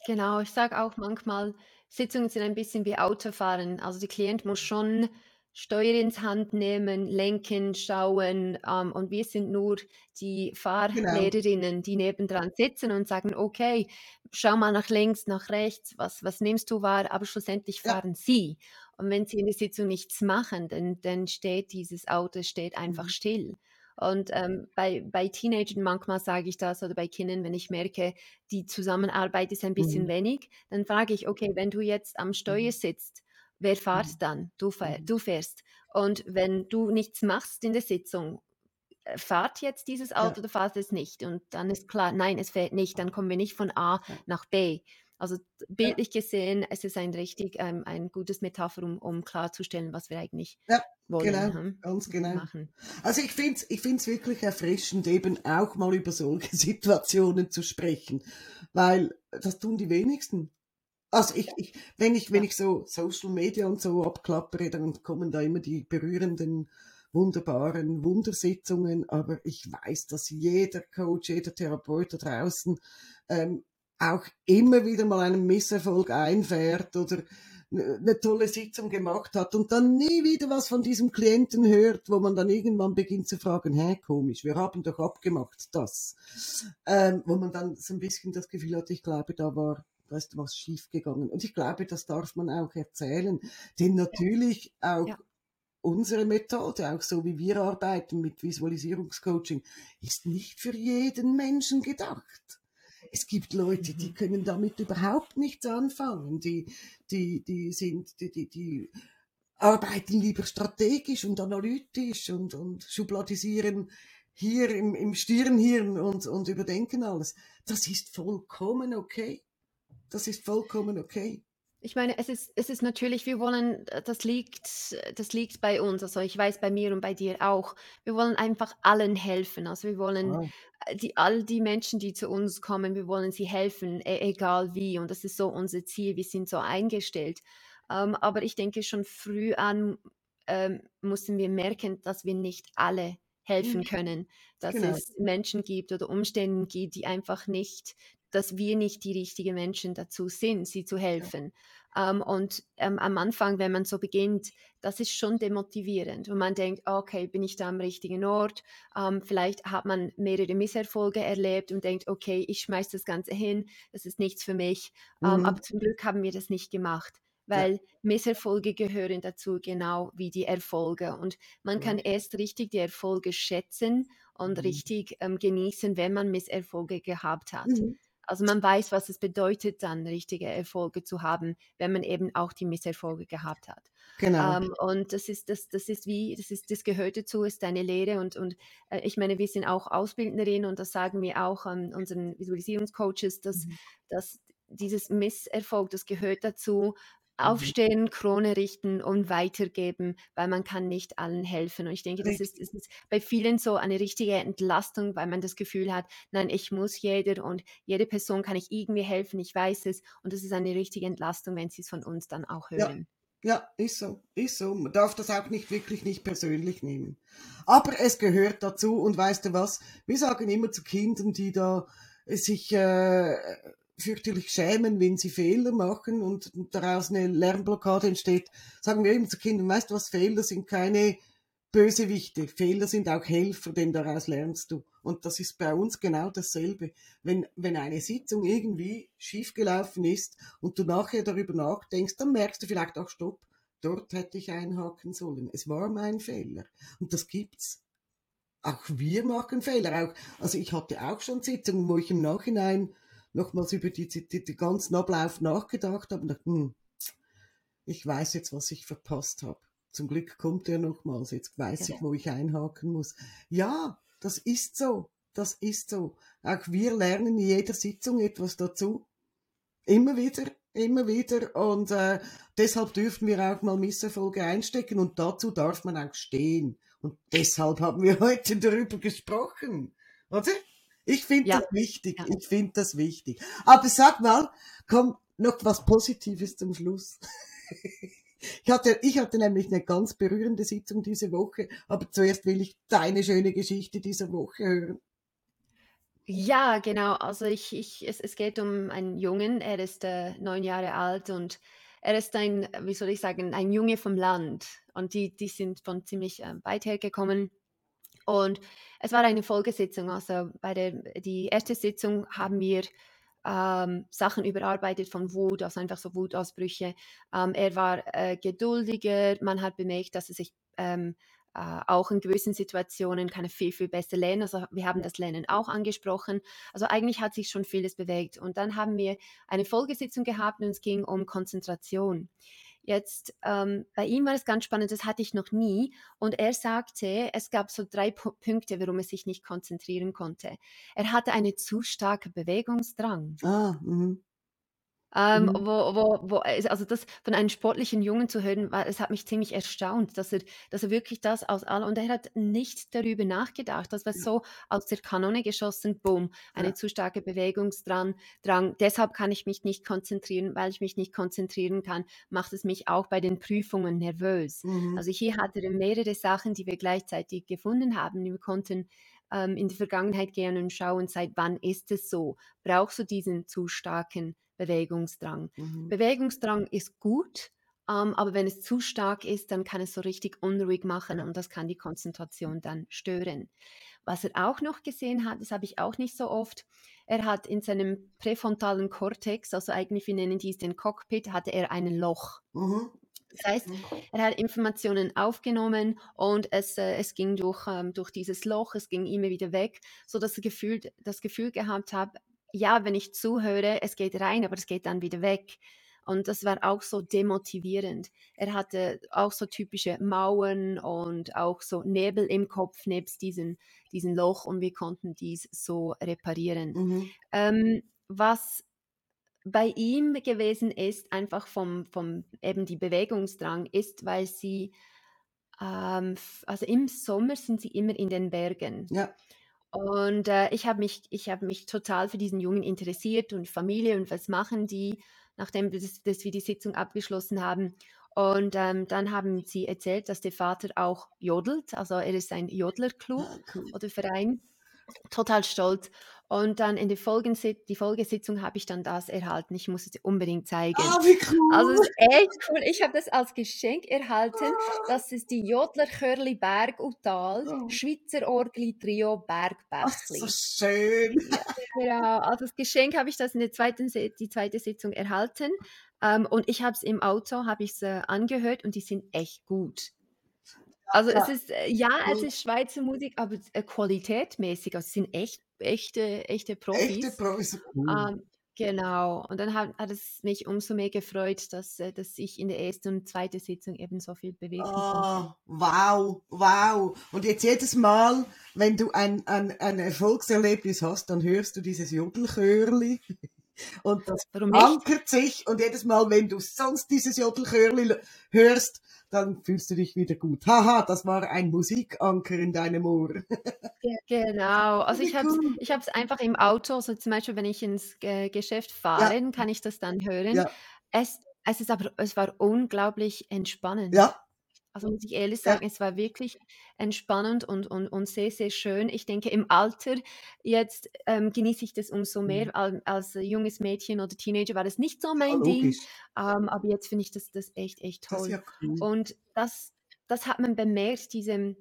Genau, ich sage auch manchmal, Sitzungen sind ein bisschen wie Autofahren. Also der Klient muss schon Steuer ins Hand nehmen, lenken, schauen. Ähm, und wir sind nur die genau. Fahrlehrerinnen, genau. die nebendran sitzen und sagen, okay, schau mal nach links, nach rechts, was, was nimmst du wahr? Aber schlussendlich fahren ja. sie. Und wenn sie in der Sitzung nichts machen, dann, dann steht dieses Auto steht einfach mhm. still. Und ähm, bei, bei Teenagern manchmal sage ich das oder bei Kindern, wenn ich merke, die Zusammenarbeit ist ein bisschen mhm. wenig, dann frage ich, okay, wenn du jetzt am Steuer mhm. sitzt, Wer fährt mhm. dann? Du, fähr, mhm. du fährst. Und wenn du nichts machst in der Sitzung, äh, fahrt jetzt dieses Auto ja. oder fahrt es nicht? Und dann ist klar, nein, es fährt nicht, dann kommen wir nicht von A ja. nach B. Also bildlich ja. gesehen, es ist ein richtig ähm, ein gutes Metapher, um, um klarzustellen, was wir eigentlich ja, wollen. Genau, hm? ganz genau. Machen. Also ich finde es ich find's wirklich erfrischend, eben auch mal über solche Situationen zu sprechen, weil das tun die wenigsten. Also ich, ich, wenn ich, wenn ich so Social Media und so abklappere, dann kommen da immer die berührenden, wunderbaren Wundersitzungen, aber ich weiß, dass jeder Coach, jeder Therapeut da draußen ähm, auch immer wieder mal einen Misserfolg einfährt oder eine tolle Sitzung gemacht hat und dann nie wieder was von diesem Klienten hört, wo man dann irgendwann beginnt zu fragen, hä, komisch, wir haben doch abgemacht das. Ähm, wo man dann so ein bisschen das Gefühl hat, ich glaube, da war da ist was schiefgegangen. Und ich glaube, das darf man auch erzählen. Denn natürlich auch ja. unsere Methode, auch so wie wir arbeiten mit Visualisierungscoaching, ist nicht für jeden Menschen gedacht. Es gibt Leute, die mhm. können damit überhaupt nichts anfangen. Die, die, die sind, die, die, die arbeiten lieber strategisch und analytisch und, und schubladisieren hier im, im Stirnhirn und, und überdenken alles. Das ist vollkommen okay. Das ist vollkommen okay. Ich meine, es ist, es ist natürlich, wir wollen, das liegt, das liegt bei uns. Also ich weiß bei mir und bei dir auch. Wir wollen einfach allen helfen. Also wir wollen wow. die, all die Menschen, die zu uns kommen, wir wollen sie helfen, e egal wie. Und das ist so unser Ziel. Wir sind so eingestellt. Ähm, aber ich denke, schon früh an ähm, mussten wir merken, dass wir nicht alle helfen mhm. können, dass genau. es Menschen gibt oder Umstände gibt, die einfach nicht dass wir nicht die richtigen Menschen dazu sind, sie zu helfen. Ja. Ähm, und um, am Anfang, wenn man so beginnt, das ist schon demotivierend. Und man denkt, okay, bin ich da am richtigen Ort? Ähm, vielleicht hat man mehrere Misserfolge erlebt und denkt, okay, ich schmeiße das Ganze hin, das ist nichts für mich. Mhm. Um, aber zum Glück haben wir das nicht gemacht weil ja. Misserfolge gehören dazu, genau wie die Erfolge. Und man ja. kann erst richtig die Erfolge schätzen und mhm. richtig ähm, genießen, wenn man Misserfolge gehabt hat. Mhm. Also man weiß, was es bedeutet, dann richtige Erfolge zu haben, wenn man eben auch die Misserfolge gehabt hat. Genau. Ähm, und das ist, das, das ist wie, das ist, das gehört dazu, ist deine Lehre. Und, und äh, ich meine, wir sind auch Ausbildnerinnen und das sagen wir auch an unseren Visualisierungscoaches, dass, mhm. dass dieses Misserfolg, das gehört dazu. Aufstehen, Krone richten und weitergeben, weil man kann nicht allen helfen. Und ich denke, das ist, ist bei vielen so eine richtige Entlastung, weil man das Gefühl hat, nein, ich muss jeder und jede Person kann ich irgendwie helfen, ich weiß es. Und das ist eine richtige Entlastung, wenn sie es von uns dann auch hören. Ja. ja. ist so, ist so. Man darf das auch nicht wirklich nicht persönlich nehmen. Aber es gehört dazu und weißt du was? Wir sagen immer zu Kindern, die da sich äh, fürchterlich schämen, wenn sie Fehler machen und daraus eine Lernblockade entsteht, sagen wir eben zu Kindern, weißt du was, Fehler sind keine Bösewichte, Fehler sind auch Helfer, denn daraus lernst du. Und das ist bei uns genau dasselbe. Wenn, wenn eine Sitzung irgendwie schiefgelaufen ist und du nachher darüber nachdenkst, dann merkst du vielleicht auch, stopp, dort hätte ich einhaken sollen. Es war mein Fehler. Und das gibt's. Auch wir machen Fehler. Auch, also ich hatte auch schon Sitzungen, wo ich im Nachhinein nochmals über die, die, die, ganzen Ablauf nachgedacht habe und dachte, hm, ich weiß jetzt, was ich verpasst habe. Zum Glück kommt er nochmals. Jetzt weiß ich, wo ich einhaken muss. Ja, das ist so. Das ist so. Auch wir lernen in jeder Sitzung etwas dazu. Immer wieder, immer wieder. Und äh, deshalb dürfen wir auch mal Misserfolge einstecken und dazu darf man auch stehen. Und deshalb haben wir heute darüber gesprochen. Oder? Ich finde ja. das wichtig. Ja. Ich finde das wichtig. Aber sag mal, komm, noch was Positives zum Schluss. Ich hatte, ich hatte nämlich eine ganz berührende Sitzung diese Woche, aber zuerst will ich deine schöne Geschichte dieser Woche hören. Ja, genau. Also ich, ich, es, es geht um einen Jungen, er ist äh, neun Jahre alt und er ist ein, wie soll ich sagen, ein Junge vom Land. Und die, die sind von ziemlich äh, weit hergekommen und es war eine Folgesitzung. Also bei der die erste Sitzung haben wir ähm, Sachen überarbeitet von Wut, also einfach so Wutausbrüche. Ähm, er war äh, geduldiger. Man hat bemerkt, dass er sich ähm, äh, auch in gewissen Situationen kann er viel, viel besser lernen. Also wir haben das Lernen auch angesprochen. Also eigentlich hat sich schon vieles bewegt. Und dann haben wir eine Folgesitzung gehabt und es ging um Konzentration. Jetzt ähm, bei ihm war es ganz spannend, das hatte ich noch nie. Und er sagte, es gab so drei P Punkte, warum er sich nicht konzentrieren konnte. Er hatte einen zu starken Bewegungsdrang. Ah, mh. Ähm, mhm. wo, wo, wo, also das von einem sportlichen Jungen zu hören, war, es hat mich ziemlich erstaunt, dass er, dass er wirklich das aus aller, und er hat nicht darüber nachgedacht, das war ja. so aus der Kanone geschossen, boom, eine ja. zu starke Bewegungsdrang, Drang. deshalb kann ich mich nicht konzentrieren, weil ich mich nicht konzentrieren kann, macht es mich auch bei den Prüfungen nervös. Mhm. Also hier hatte er mehrere Sachen, die wir gleichzeitig gefunden haben, wir konnten ähm, in die Vergangenheit gehen und schauen, seit wann ist es so, brauchst du diesen zu starken Bewegungsdrang. Mhm. Bewegungsdrang ist gut, ähm, aber wenn es zu stark ist, dann kann es so richtig unruhig machen und das kann die Konzentration dann stören. Was er auch noch gesehen hat, das habe ich auch nicht so oft, er hat in seinem präfrontalen Kortex, also eigentlich wir nennen dies den Cockpit, hatte er ein Loch. Mhm. Das heißt, mhm. er hat Informationen aufgenommen und es, äh, es ging durch, ähm, durch dieses Loch, es ging immer wieder weg, sodass er Gefühl, das Gefühl gehabt hat, ja, wenn ich zuhöre, es geht rein, aber es geht dann wieder weg. Und das war auch so demotivierend. Er hatte auch so typische Mauern und auch so Nebel im Kopf nebst diesem, diesem Loch und wir konnten dies so reparieren. Mhm. Ähm, was bei ihm gewesen ist, einfach vom, vom eben die Bewegungsdrang, ist, weil sie, ähm, also im Sommer sind sie immer in den Bergen. Ja. Und äh, ich habe mich, hab mich total für diesen Jungen interessiert und Familie und was machen die nachdem das, dass wir die Sitzung abgeschlossen haben. Und ähm, dann haben sie erzählt, dass der Vater auch jodelt, also er ist ein Jodlerclub ah, cool. oder Verein. Total stolz. Und dann in der Folgensit die Folgesitzung habe ich dann das erhalten. Ich muss es unbedingt zeigen. Ah, wie cool. Also es ist echt cool. Ich habe das als Geschenk erhalten. Ah. Das ist die Jodler Chörli Berg und Tal, oh. Schweizer Orgli Trio Bergbächli. so schön. Ja, genau. Also das Geschenk habe ich das in der zweiten die zweite Sitzung erhalten. Um, ähm, und ich habe es im Auto, habe ich es äh, angehört und die sind echt gut. Also ja. es ist, äh, ja, es ist Schweizer Musik, aber äh, qualitätmäßig, also es sind echt, echte, echte Profis. Echte Profis. Cool. Ähm, genau. Und dann hat, hat, es mich umso mehr gefreut, dass, äh, dass ich in der ersten und zweiten Sitzung eben so viel bewegen oh, konnte. Wow, wow. Und jetzt jedes Mal, wenn du ein, ein, ein Erfolgserlebnis hast, dann hörst du dieses Jodelchörli. Und das ankert sich. Und jedes Mal, wenn du sonst dieses Jodelchörli hörst, dann fühlst du dich wieder gut. Haha, das war ein Musikanker in deinem Ohr. genau, also ich habe es ich einfach im Auto, so zum Beispiel, wenn ich ins Geschäft fahre, ja. kann ich das dann hören. Ja. Es, es ist aber, es war unglaublich entspannend. Ja, also muss ich ehrlich sagen, ja. es war wirklich entspannend und, und, und sehr, sehr schön. Ich denke, im Alter jetzt ähm, genieße ich das umso mehr. Mhm. Als, als, junges Mädchen oder Teenager war das nicht so mein ja, Ding. Ähm, aber jetzt finde ich das, das echt, echt toll. Ja cool. Und das, das hat man bemerkt, diese,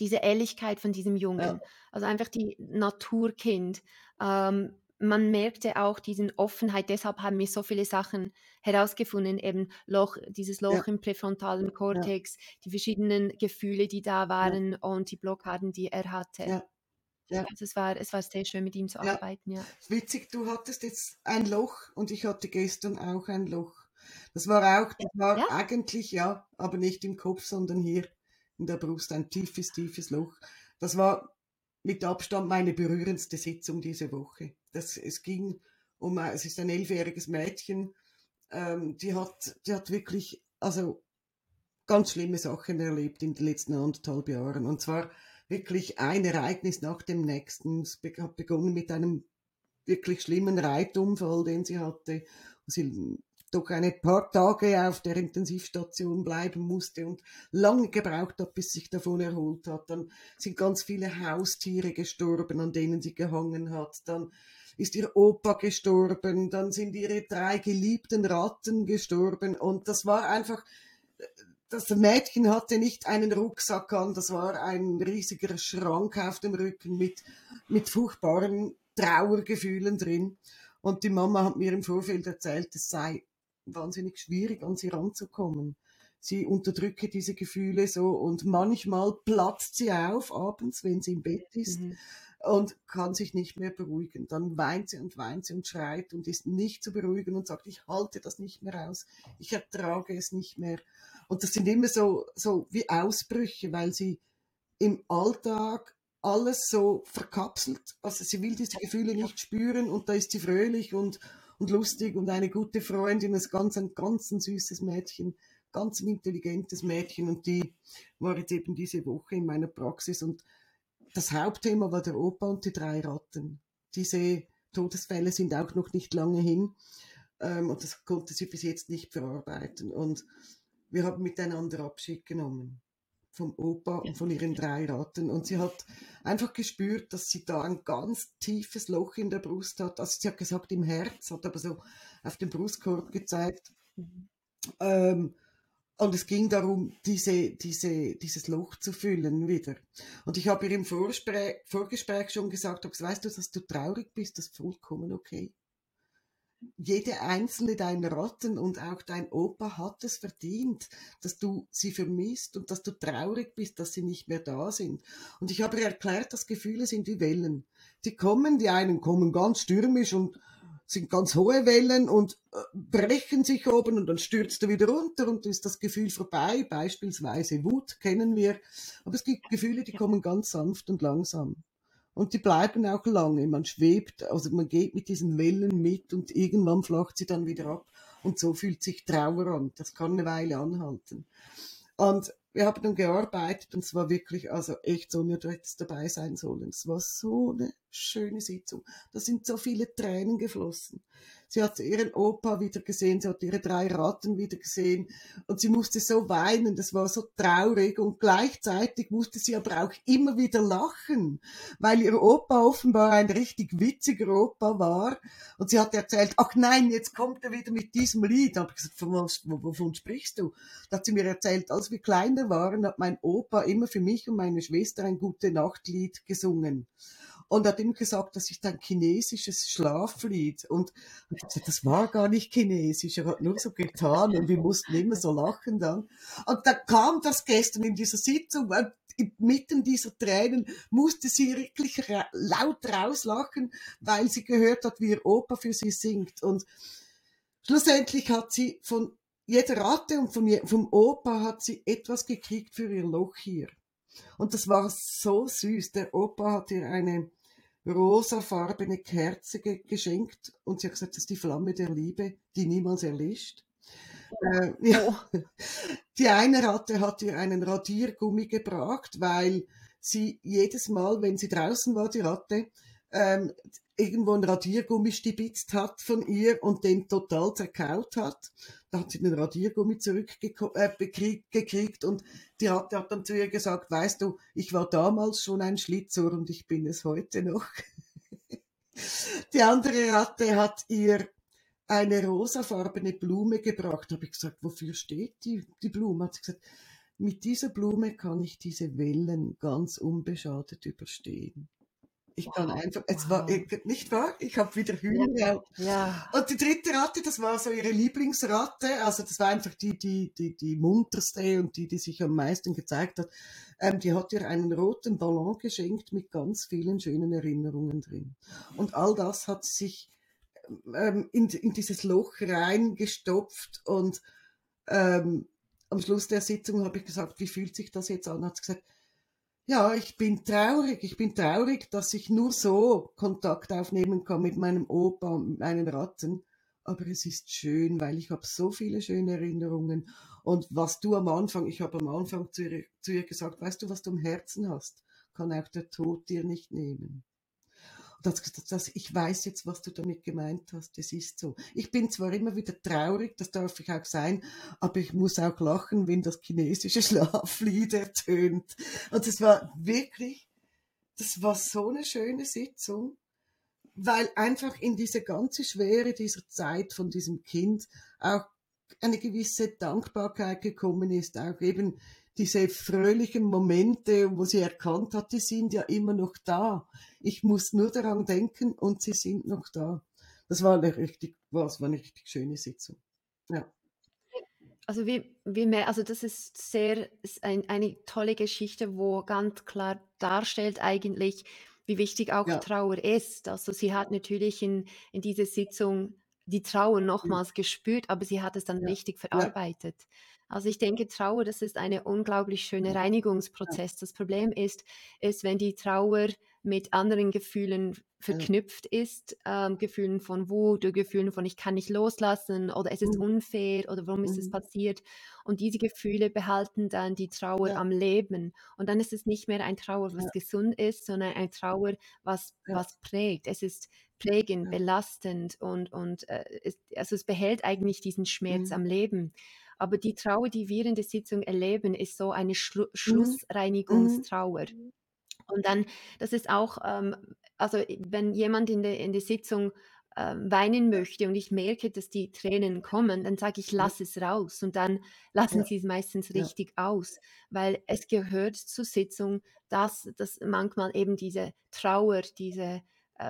diese Ehrlichkeit von diesem Jungen. Also einfach die Naturkind. Ähm, man merkte auch diesen Offenheit, deshalb haben wir so viele Sachen herausgefunden, eben Loch, dieses Loch ja. im präfrontalen Kortex, ja. die verschiedenen Gefühle, die da waren ja. und die Blockaden, die er hatte. Ja. Also es war, es war sehr schön, mit ihm zu arbeiten, ja. Witzig, du hattest jetzt ein Loch und ich hatte gestern auch ein Loch. Das war auch, das war eigentlich, ja, aber nicht im Kopf, sondern hier in der Brust, ein tiefes, tiefes Loch. Das war mit Abstand meine berührendste Sitzung diese Woche das, es ging um, es ist ein elfjähriges Mädchen, ähm, die hat, die hat wirklich, also ganz schlimme Sachen erlebt in den letzten anderthalb Jahren. Und zwar wirklich ein Ereignis nach dem nächsten. Es hat begonnen mit einem wirklich schlimmen Reitunfall, den sie hatte. Sie doch ein paar Tage auf der Intensivstation bleiben musste und lange gebraucht hat, bis sich davon erholt hat. Dann sind ganz viele Haustiere gestorben, an denen sie gehangen hat. Dann ist ihr Opa gestorben, dann sind ihre drei geliebten Ratten gestorben und das war einfach, das Mädchen hatte nicht einen Rucksack an, das war ein riesiger Schrank auf dem Rücken mit, mit furchtbaren Trauergefühlen drin. Und die Mama hat mir im Vorfeld erzählt, es sei wahnsinnig schwierig, an sie ranzukommen. Sie unterdrücke diese Gefühle so und manchmal platzt sie auf abends, wenn sie im Bett ist. Mhm und kann sich nicht mehr beruhigen. Dann weint sie und weint sie und schreit und ist nicht zu beruhigen und sagt, ich halte das nicht mehr aus, ich ertrage es nicht mehr. Und das sind immer so, so wie Ausbrüche, weil sie im Alltag alles so verkapselt. Also sie will diese Gefühle nicht spüren und da ist sie fröhlich und, und lustig und eine gute Freundin, das ganz ein ganz ein süßes Mädchen, ganz ein intelligentes Mädchen und die war jetzt eben diese Woche in meiner Praxis und das Hauptthema war der Opa und die drei Ratten. Diese Todesfälle sind auch noch nicht lange hin ähm, und das konnte sie bis jetzt nicht verarbeiten. Und wir haben miteinander Abschied genommen vom Opa und von ihren drei Ratten. Und sie hat einfach gespürt, dass sie da ein ganz tiefes Loch in der Brust hat. Also sie hat gesagt im Herz, hat aber so auf den Brustkorb gezeigt. Mhm. Ähm, und es ging darum, diese, diese, dieses Loch zu füllen wieder. Und ich habe ihr im Vorgespräch, Vorgespräch schon gesagt, weißt du, dass du traurig bist, das ist vollkommen okay jede einzelne deiner Ratten und auch dein Opa hat es verdient, dass du sie vermisst und dass du traurig bist, dass sie nicht mehr da sind. Und ich habe erklärt, dass Gefühle sind wie Wellen. Die kommen, die einen kommen ganz stürmisch und sind ganz hohe Wellen und äh, brechen sich oben und dann stürzt er wieder runter und ist das Gefühl vorbei. Beispielsweise Wut kennen wir. Aber es gibt Gefühle, die kommen ganz sanft und langsam. Und die bleiben auch lange. Man schwebt, also man geht mit diesen Wellen mit und irgendwann flacht sie dann wieder ab. Und so fühlt sich Trauer an. Das kann eine Weile anhalten. Und wir haben dann gearbeitet und es war wirklich, also echt so, du hättest dabei sein sollen. Es war so eine schöne Sitzung. Da sind so viele Tränen geflossen. Sie hat ihren Opa wieder gesehen, sie hat ihre drei Ratten wieder gesehen und sie musste so weinen, das war so traurig und gleichzeitig musste sie aber auch immer wieder lachen, weil ihr Opa offenbar ein richtig witziger Opa war und sie hat erzählt, ach nein, jetzt kommt er wieder mit diesem Lied. Da habe ich gesagt, von was, wovon sprichst du? Da hat sie mir erzählt, als wir kleiner waren, hat mein Opa immer für mich und meine Schwester ein gute Nachtlied gesungen und hat ihm gesagt, das ist ein chinesisches Schlaflied. Und gesagt, das war gar nicht chinesisch, er hat nur so getan und wir mussten immer so lachen dann. Und da kam das gestern in dieser Sitzung, mitten dieser Tränen musste sie wirklich laut rauslachen, weil sie gehört hat, wie ihr Opa für sie singt. Und schlussendlich hat sie von jeder Ratte und von, vom Opa hat sie etwas gekriegt für ihr Loch hier. Und das war so süß. Der Opa hat ihr eine rosafarbene Kerze ge geschenkt und sie hat gesagt, das ist die Flamme der Liebe, die niemals erlischt. Äh, ja. Oh. Die eine Ratte hat ihr einen Radiergummi gebracht, weil sie jedes Mal, wenn sie draußen war, die Ratte, ähm, irgendwo ein Radiergummi stibitzt hat von ihr und den total zerkaut hat. Da hat sie den Radiergummi zurückgekriegt äh, und die Ratte hat dann zu ihr gesagt, weißt du, ich war damals schon ein Schlitzohr und ich bin es heute noch. die andere Ratte hat ihr eine rosafarbene Blume gebracht. Da habe ich gesagt, wofür steht die, die Blume? Hat sie gesagt, mit dieser Blume kann ich diese Wellen ganz unbeschadet überstehen. Ich kann einfach, es war nicht wahr, ich habe wieder Hühner. Ja. ja. Und die dritte Ratte, das war so ihre Lieblingsratte, also das war einfach die, die, die, die munterste und die, die sich am meisten gezeigt hat. Ähm, die hat ihr einen roten Ballon geschenkt mit ganz vielen schönen Erinnerungen drin. Und all das hat sich ähm, in, in dieses Loch reingestopft und ähm, am Schluss der Sitzung habe ich gesagt, wie fühlt sich das jetzt an? Hat sie gesagt, ja, ich bin traurig. Ich bin traurig, dass ich nur so Kontakt aufnehmen kann mit meinem Opa und mit meinen Ratten. Aber es ist schön, weil ich habe so viele schöne Erinnerungen. Und was du am Anfang, ich habe am Anfang zu ihr, zu ihr gesagt, weißt du, was du im Herzen hast, kann auch der Tod dir nicht nehmen das, das, ich weiß jetzt, was du damit gemeint hast. Es ist so. Ich bin zwar immer wieder traurig, das darf ich auch sein, aber ich muss auch lachen, wenn das chinesische Schlaflied ertönt. Und es war wirklich, das war so eine schöne Sitzung, weil einfach in diese ganze Schwere dieser Zeit von diesem Kind auch eine gewisse Dankbarkeit gekommen ist, auch eben diese fröhlichen Momente, wo sie erkannt hat, die sind ja immer noch da. Ich muss nur daran denken und sie sind noch da. Das war eine richtig, was war eine richtig schöne Sitzung. Ja. Also wie, wie mehr, also das ist sehr ist ein, eine tolle Geschichte, wo ganz klar darstellt eigentlich, wie wichtig auch ja. Trauer ist. Also sie hat natürlich in, in dieser Sitzung die Trauer nochmals ja. gespürt, aber sie hat es dann ja. richtig verarbeitet. Also ich denke, Trauer, das ist ein unglaublich schöner Reinigungsprozess. Das Problem ist, ist, wenn die Trauer mit anderen Gefühlen verknüpft ist, ähm, Gefühlen von Wut oder Gefühlen von ich kann nicht loslassen oder es ist mhm. unfair oder warum ist es mhm. passiert. Und diese Gefühle behalten dann die Trauer ja. am Leben. Und dann ist es nicht mehr ein Trauer, was ja. gesund ist, sondern ein Trauer, was, ja. was prägt. Es ist prägend, belastend und, und äh, es, also es behält eigentlich diesen Schmerz mhm. am Leben. Aber die Trauer, die wir in der Sitzung erleben, ist so eine Schlu mhm. Schlussreinigungstrauer. Mhm. Und dann, das ist auch, ähm, also wenn jemand in der, in der Sitzung ähm, weinen möchte und ich merke, dass die Tränen kommen, dann sage ich, lass es raus und dann lassen ja, sie es meistens ja, richtig aus, weil es gehört zur Sitzung, dass, dass manchmal eben diese Trauer, diese, äh,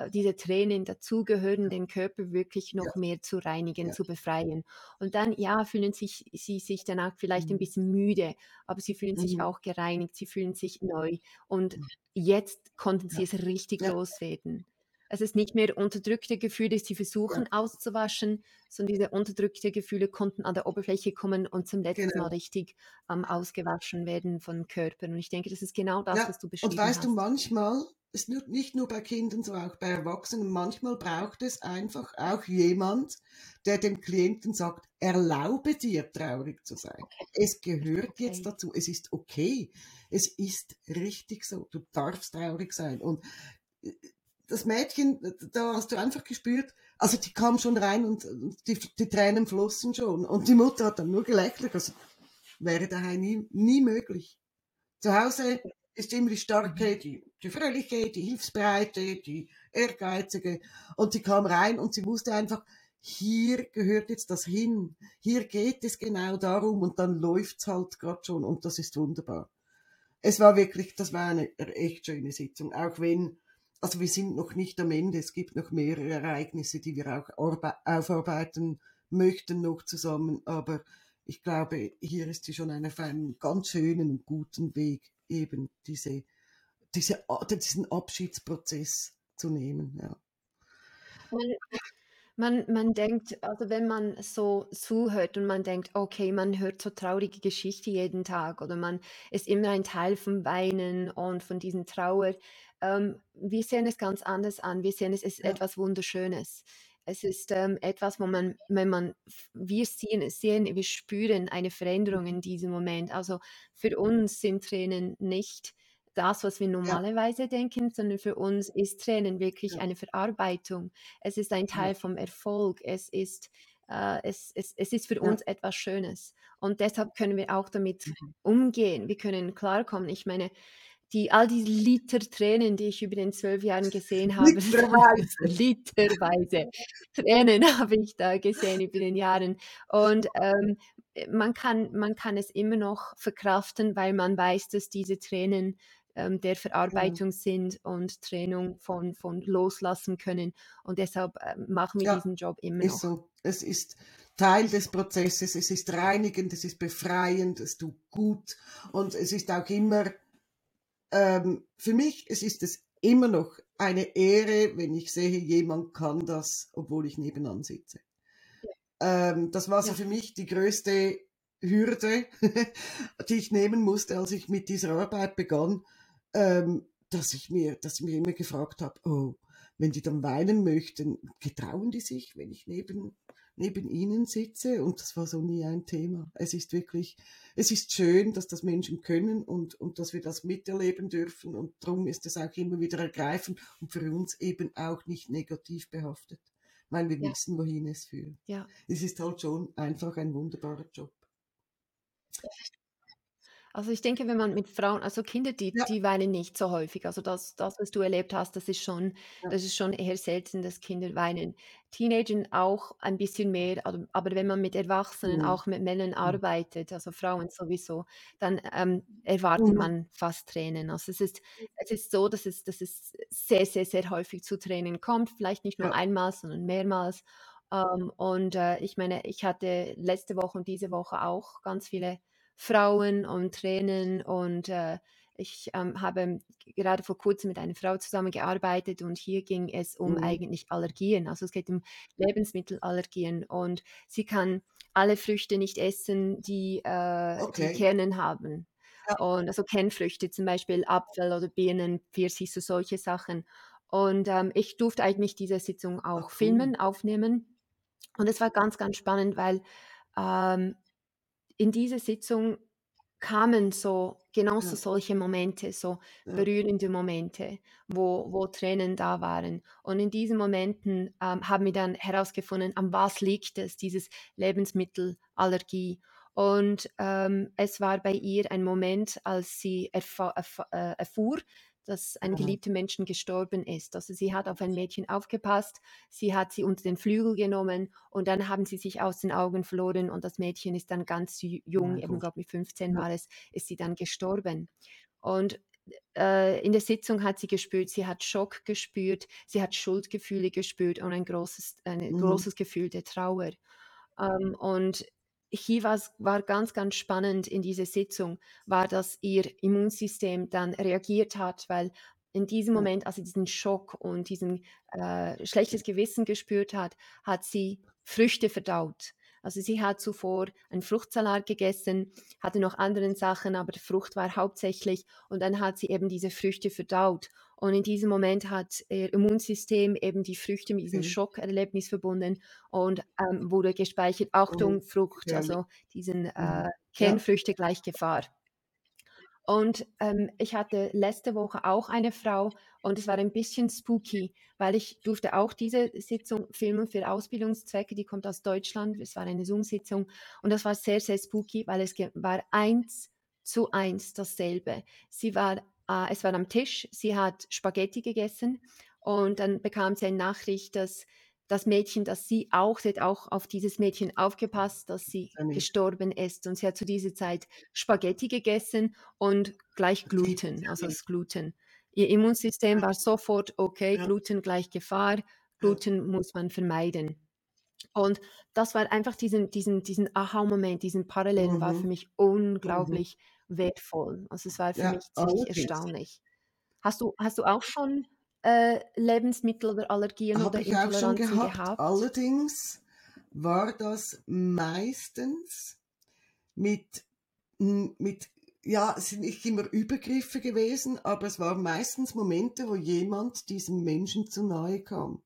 diese Tränen dazugehören, den Körper wirklich ja, noch mehr zu reinigen, ja. zu befreien. Und dann, ja, fühlen sich, sie sich danach vielleicht ein Mhm. bisschen müde, aber sie fühlen sich Mhm. auch gereinigt, sie fühlen sich neu und jetzt konnten sie Ja, es richtig ja, loswerden. Es ist nicht mehr unterdrückte Gefühle, die sie ja, versuchen auszuwaschen, sondern diese unterdrückte Gefühle konnten an der Oberfläche kommen und zum letzten Mal genau. richtig ähm, ausgewaschen werden vom Körper. Und ich denke, das ist genau das, Ja, was du und beschrieben weißt du, hast. manchmal ist nur, nicht nur bei Kindern so, auch bei Erwachsenen, manchmal braucht es einfach auch jemand, der dem Klienten sagt, erlaube dir traurig zu sein. Es gehört jetzt Okay. dazu, es ist okay, es ist richtig so, du darfst traurig sein. Und äh, das Mädchen, da hast du einfach gespürt, also die kam schon rein und die, die Tränen flossen schon. Und die Mutter hat dann nur gelächelt, also wäre daheim nie, nie möglich. Zu Hause ist immer die starke, die, die fröhliche, die hilfsbereite, die ehrgeizige. Und die kam rein und sie wusste einfach, hier gehört jetzt das hin. Hier geht es genau darum und dann läuft's halt gerade schon und das ist wunderbar. Es war wirklich, das war eine echt schöne Sitzung, auch wenn, also wir sind noch nicht am Ende, es gibt noch mehrere Ereignisse, die wir auch aufarbeiten möchten noch zusammen, aber ich glaube, hier ist sie schon auf einem ganz schönen und guten Weg, eben diese, diese, diesen Abschiedsprozess zu nehmen. Ja. Man, man denkt, also wenn man so zuhört und man denkt, okay, man hört so traurige Geschichte jeden Tag oder man ist immer ein Teil vom Weinen und von diesen Trauer. Ähm, wir sehen es ganz anders an. Wir sehen es ist Ja. etwas Wunderschönes. Es ist ähm, etwas, wo man, wenn man, wir sehen, sehen, wir spüren eine Veränderung in diesem Moment. Also für uns sind Tränen nicht das, was wir Ja. normalerweise denken, sondern für uns ist Tränen wirklich Ja. eine Verarbeitung. Es ist ein Ja. Teil vom Erfolg. Es ist, äh, es, es, es ist für Ja. uns etwas Schönes. Und deshalb können wir auch damit Mhm. umgehen. Wir können klarkommen. Ich meine, die, all die Liter Tränen, die ich über den zwölf Jahren gesehen habe, Literweise. literweise Tränen habe ich da gesehen über den Jahren. Und ähm, man, kann, man kann es immer noch verkraften, weil man weiß, dass diese Tränen ähm, der. Verarbeitung sind und Trennung von, von loslassen können. Und deshalb äh, machen wir Ja, diesen Job immer ist noch. so. Es ist Teil des Prozesses, es ist reinigend, es ist befreiend, es tut gut und es ist auch immer, ähm, für mich, es ist es immer noch eine Ehre, wenn ich sehe, jemand kann das, obwohl ich nebenan sitze. Ähm, das war so Ja. für mich die größte Hürde, die ich nehmen musste, als ich mit dieser Arbeit begann, ähm, dass ich mir, dass ich mir immer gefragt habe, oh, wenn die dann weinen möchten, getrauen die sich, wenn ich neben, neben ihnen sitze? Und das war so nie ein Thema. Es ist wirklich, es ist schön, dass das Menschen können und, und dass wir das miterleben dürfen. Und darum ist es auch immer wieder ergreifend und für uns eben auch nicht negativ behaftet, weil wir Ja. wissen, wohin es führt. Ja. Es ist halt schon einfach ein wunderbarer Job. Also ich denke, wenn man mit Frauen, also Kinder, die, Ja. die weinen nicht so häufig. Also das, das, was du erlebt hast, das ist schon, Ja. das ist schon eher selten, dass Kinder weinen. Teenager auch ein bisschen mehr, also- aber wenn man mit Erwachsenen, Mhm. auch mit Männern Mhm. arbeitet, also Frauen sowieso, dann ähm, erwartet Mhm. man fast Tränen. Also es ist, es ist so, dass es, dass es sehr, sehr, sehr häufig zu Tränen kommt. Vielleicht nicht nur Ja. einmal, sondern mehrmals. Ähm, und äh, ich meine, ich hatte letzte Woche und diese Woche auch ganz viele Frauen und Tränen und äh, ich ähm, habe gerade vor kurzem mit einer Frau zusammengearbeitet und hier ging es um Mhm. eigentlich Allergien. Also es geht um Lebensmittelallergien und sie kann alle Früchte nicht essen, die, äh, die Okay. Kernen haben. Ja. Und also Kernfrüchte, zum Beispiel Apfel oder Birnen, Pfirsich, so solche Sachen. Und ähm, ich durfte eigentlich diese Sitzung auch cool. filmen, aufnehmen. Und es war ganz, ganz spannend, weil ähm, in diese Sitzung kamen so genau so Ja. solche Momente, so Ja. berührende Momente, wo, wo Tränen da waren. Und in diesen Momenten ähm, haben wir dann herausgefunden, an was liegt es, dieses Lebensmittelallergie. Und ähm, es war bei ihr ein Moment, als sie erfa erfa äh, erfuhr, dass ein geliebter Mensch gestorben ist. Also sie hat auf ein Mädchen aufgepasst, sie hat sie unter den Flügel genommen und dann haben sie sich aus den Augen verloren und das Mädchen ist dann ganz jung, Mein eben glaube mit 15 Ja. war es, ist sie dann gestorben. Und äh, in der Sitzung hat sie gespürt, sie hat Schock gespürt, sie hat Schuldgefühle gespürt und ein großes, ein Mhm. großes Gefühl der Trauer. Ähm, und hier war ganz, ganz spannend in dieser Sitzung, war, dass ihr Immunsystem dann reagiert hat, weil in diesem. Moment, als sie diesen Schock und diesen äh, schlechtes Gewissen gespürt hat, hat sie Früchte verdaut. Also sie hat zuvor einen Fruchtsalat gegessen, hatte noch andere Sachen, aber die Frucht war hauptsächlich und dann hat sie eben diese Früchte verdaut. Und in diesem Moment hat ihr Immunsystem eben die Früchte mit diesem Okay. Schockerlebnis verbunden und ähm, wurde gespeichert, Achtung, Frucht, gefährlich. also diesen Mhm. äh, Ja. Kernfrüchte gleich Gefahr. Und ähm, ich hatte letzte Woche auch eine Frau und es war ein bisschen spooky, weil ich durfte auch diese Sitzung filmen für Ausbildungszwecke, die kommt aus Deutschland, es war eine Zoom-Sitzung und das war sehr, sehr spooky, weil es war eins zu eins dasselbe. Sie war, äh, es war am Tisch, sie hat Spaghetti gegessen und dann bekam sie eine Nachricht, dass das Mädchen, das sie auch, sie hat auch auf dieses Mädchen aufgepasst, dass sie Annie. gestorben ist und sie hat zu dieser Zeit Spaghetti gegessen und gleich Gluten, also das Gluten. Ihr Immunsystem war sofort, okay, Ja. Gluten gleich Gefahr, Gluten muss man vermeiden. Und das war einfach diesen, diesen, diesen Aha-Moment, diesen Parallelen war Mhm. für mich unglaublich wertvoll. Also es war für Ja, mich ziemlich allerdings. erstaunlich. Hast du, hast du auch schon äh, Lebensmittel oder Allergien Habe oder ich auch schon Intoleranzen gehabt. gehabt? Allerdings war das meistens mit, mit, ja, es sind nicht immer Übergriffe gewesen, aber es waren meistens Momente, wo jemand diesem Menschen zu nahe kam,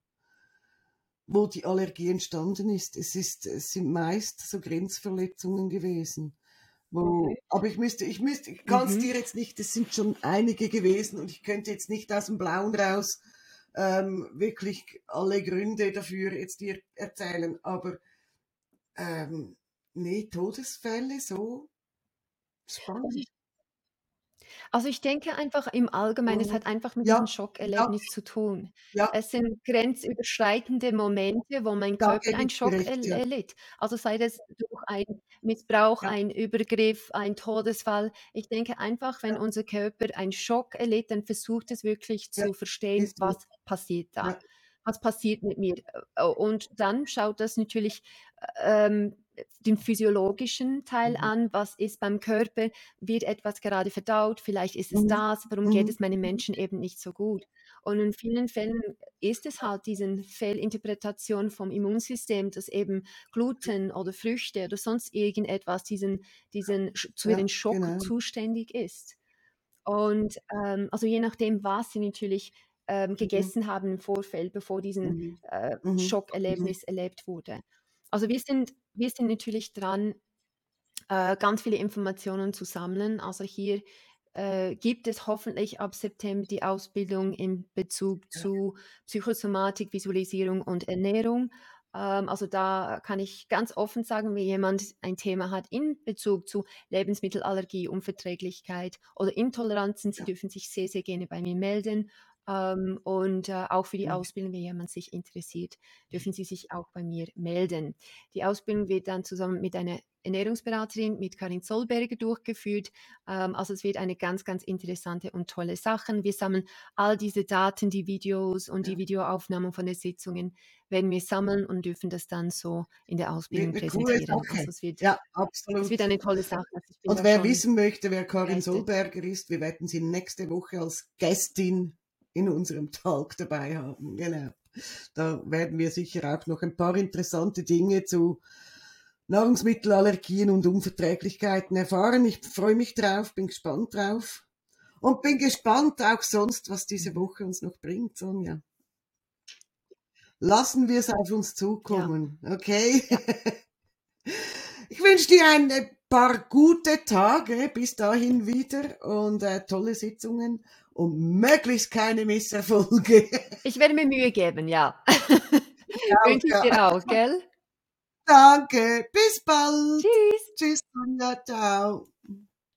wo die Allergie entstanden ist. Es ist, es sind meist so Grenzverletzungen gewesen. Wo, aber ich müsste, ich müsste, ich kann es Mhm. dir jetzt nicht, es sind schon einige gewesen und ich könnte jetzt nicht aus dem Blauen raus ähm, wirklich alle Gründe dafür jetzt dir erzählen, aber ähm, nee, Todesfälle so Also spannend. Also ich denke einfach im Allgemeinen, es Mhm. hat einfach mit Ja, diesem ja, Schockerlebnis zu tun. ja, Es sind grenzüberschreitende Momente, wo mein da Körper gebe einen ich dir Schock recht, erl ja. erlitt. Also sei das durch einen Missbrauch, Ja, ein Übergriff, ein Todesfall. Ich denke einfach, wenn ja, unser Körper einen Schock erlitt, dann versucht es wirklich ja, zu verstehen, ist so. was passiert da. Ja, Was passiert mit mir? Äh, Und dann schaut das natürlich ähm, den physiologischen Teil mhm. an. Was ist beim Körper? Wird etwas gerade verdaut? Vielleicht ist es Mhm. das. Warum geht Mhm. es meinen Menschen eben nicht so gut? Und in vielen Fällen ist es halt diese Fehlinterpretation vom Immunsystem, dass eben Gluten oder Früchte oder sonst irgendetwas diesen, diesen, zu Ja, den Schock genau. zuständig ist. Und ähm, also je nachdem, was sie natürlich ähm, Mhm. gegessen haben im Vorfeld, bevor diesen Mhm. äh, Mhm. Mhm. Schockerlebnis erlebt wurde. Also wir sind, wir sind natürlich dran, äh, ganz viele Informationen zu sammeln. Also hier äh, gibt es hoffentlich ab September die Ausbildung in Bezug Ja, zu Psychosomatik, Visualisierung und Ernährung. Ähm, also da kann ich ganz offen sagen, wenn jemand ein Thema hat in Bezug zu Lebensmittelallergie, Unverträglichkeit oder Intoleranzen, sie ja. dürfen sich sehr, sehr gerne bei mir melden. Ähm, und äh, auch für die Mhm. Ausbildung, wenn jemand sich interessiert, dürfen Sie sich auch bei mir melden. Die Ausbildung wird dann zusammen mit einer Ernährungsberaterin, mit Karin Zollberger durchgeführt. Ähm, also es wird eine ganz, ganz interessante und tolle Sache. Wir sammeln all diese Daten, die Videos und die Videoaufnahmen von den Sitzungen, werden wir sammeln und dürfen das dann so in der Ausbildung eine coole präsentieren. Sache. Also es wird, Ja, es absolut. wird eine tolle Sache. Also Und wer wissen möchte, wer Karin. Solberger ist, wir werden sie nächste Woche als Gästin in unserem Talk dabei haben. Genau. Da werden wir sicher auch noch ein paar interessante Dinge zu Nahrungsmittelallergien und Unverträglichkeiten erfahren. Ich freue mich drauf, bin gespannt drauf und bin gespannt auch sonst, was diese Woche uns noch bringt, Sonja. Lassen wir es auf uns Ja, zukommen, okay? ja. Ich wünsche dir ein paar gute Tage bis dahin wieder und äh, tolle Sitzungen und möglichst keine Misserfolge. Ich werde mir Mühe geben, ja. Wünsche ich dir auch, gell? Danke, bis bald. Tschüss. Tschüss, Sonja, ciao.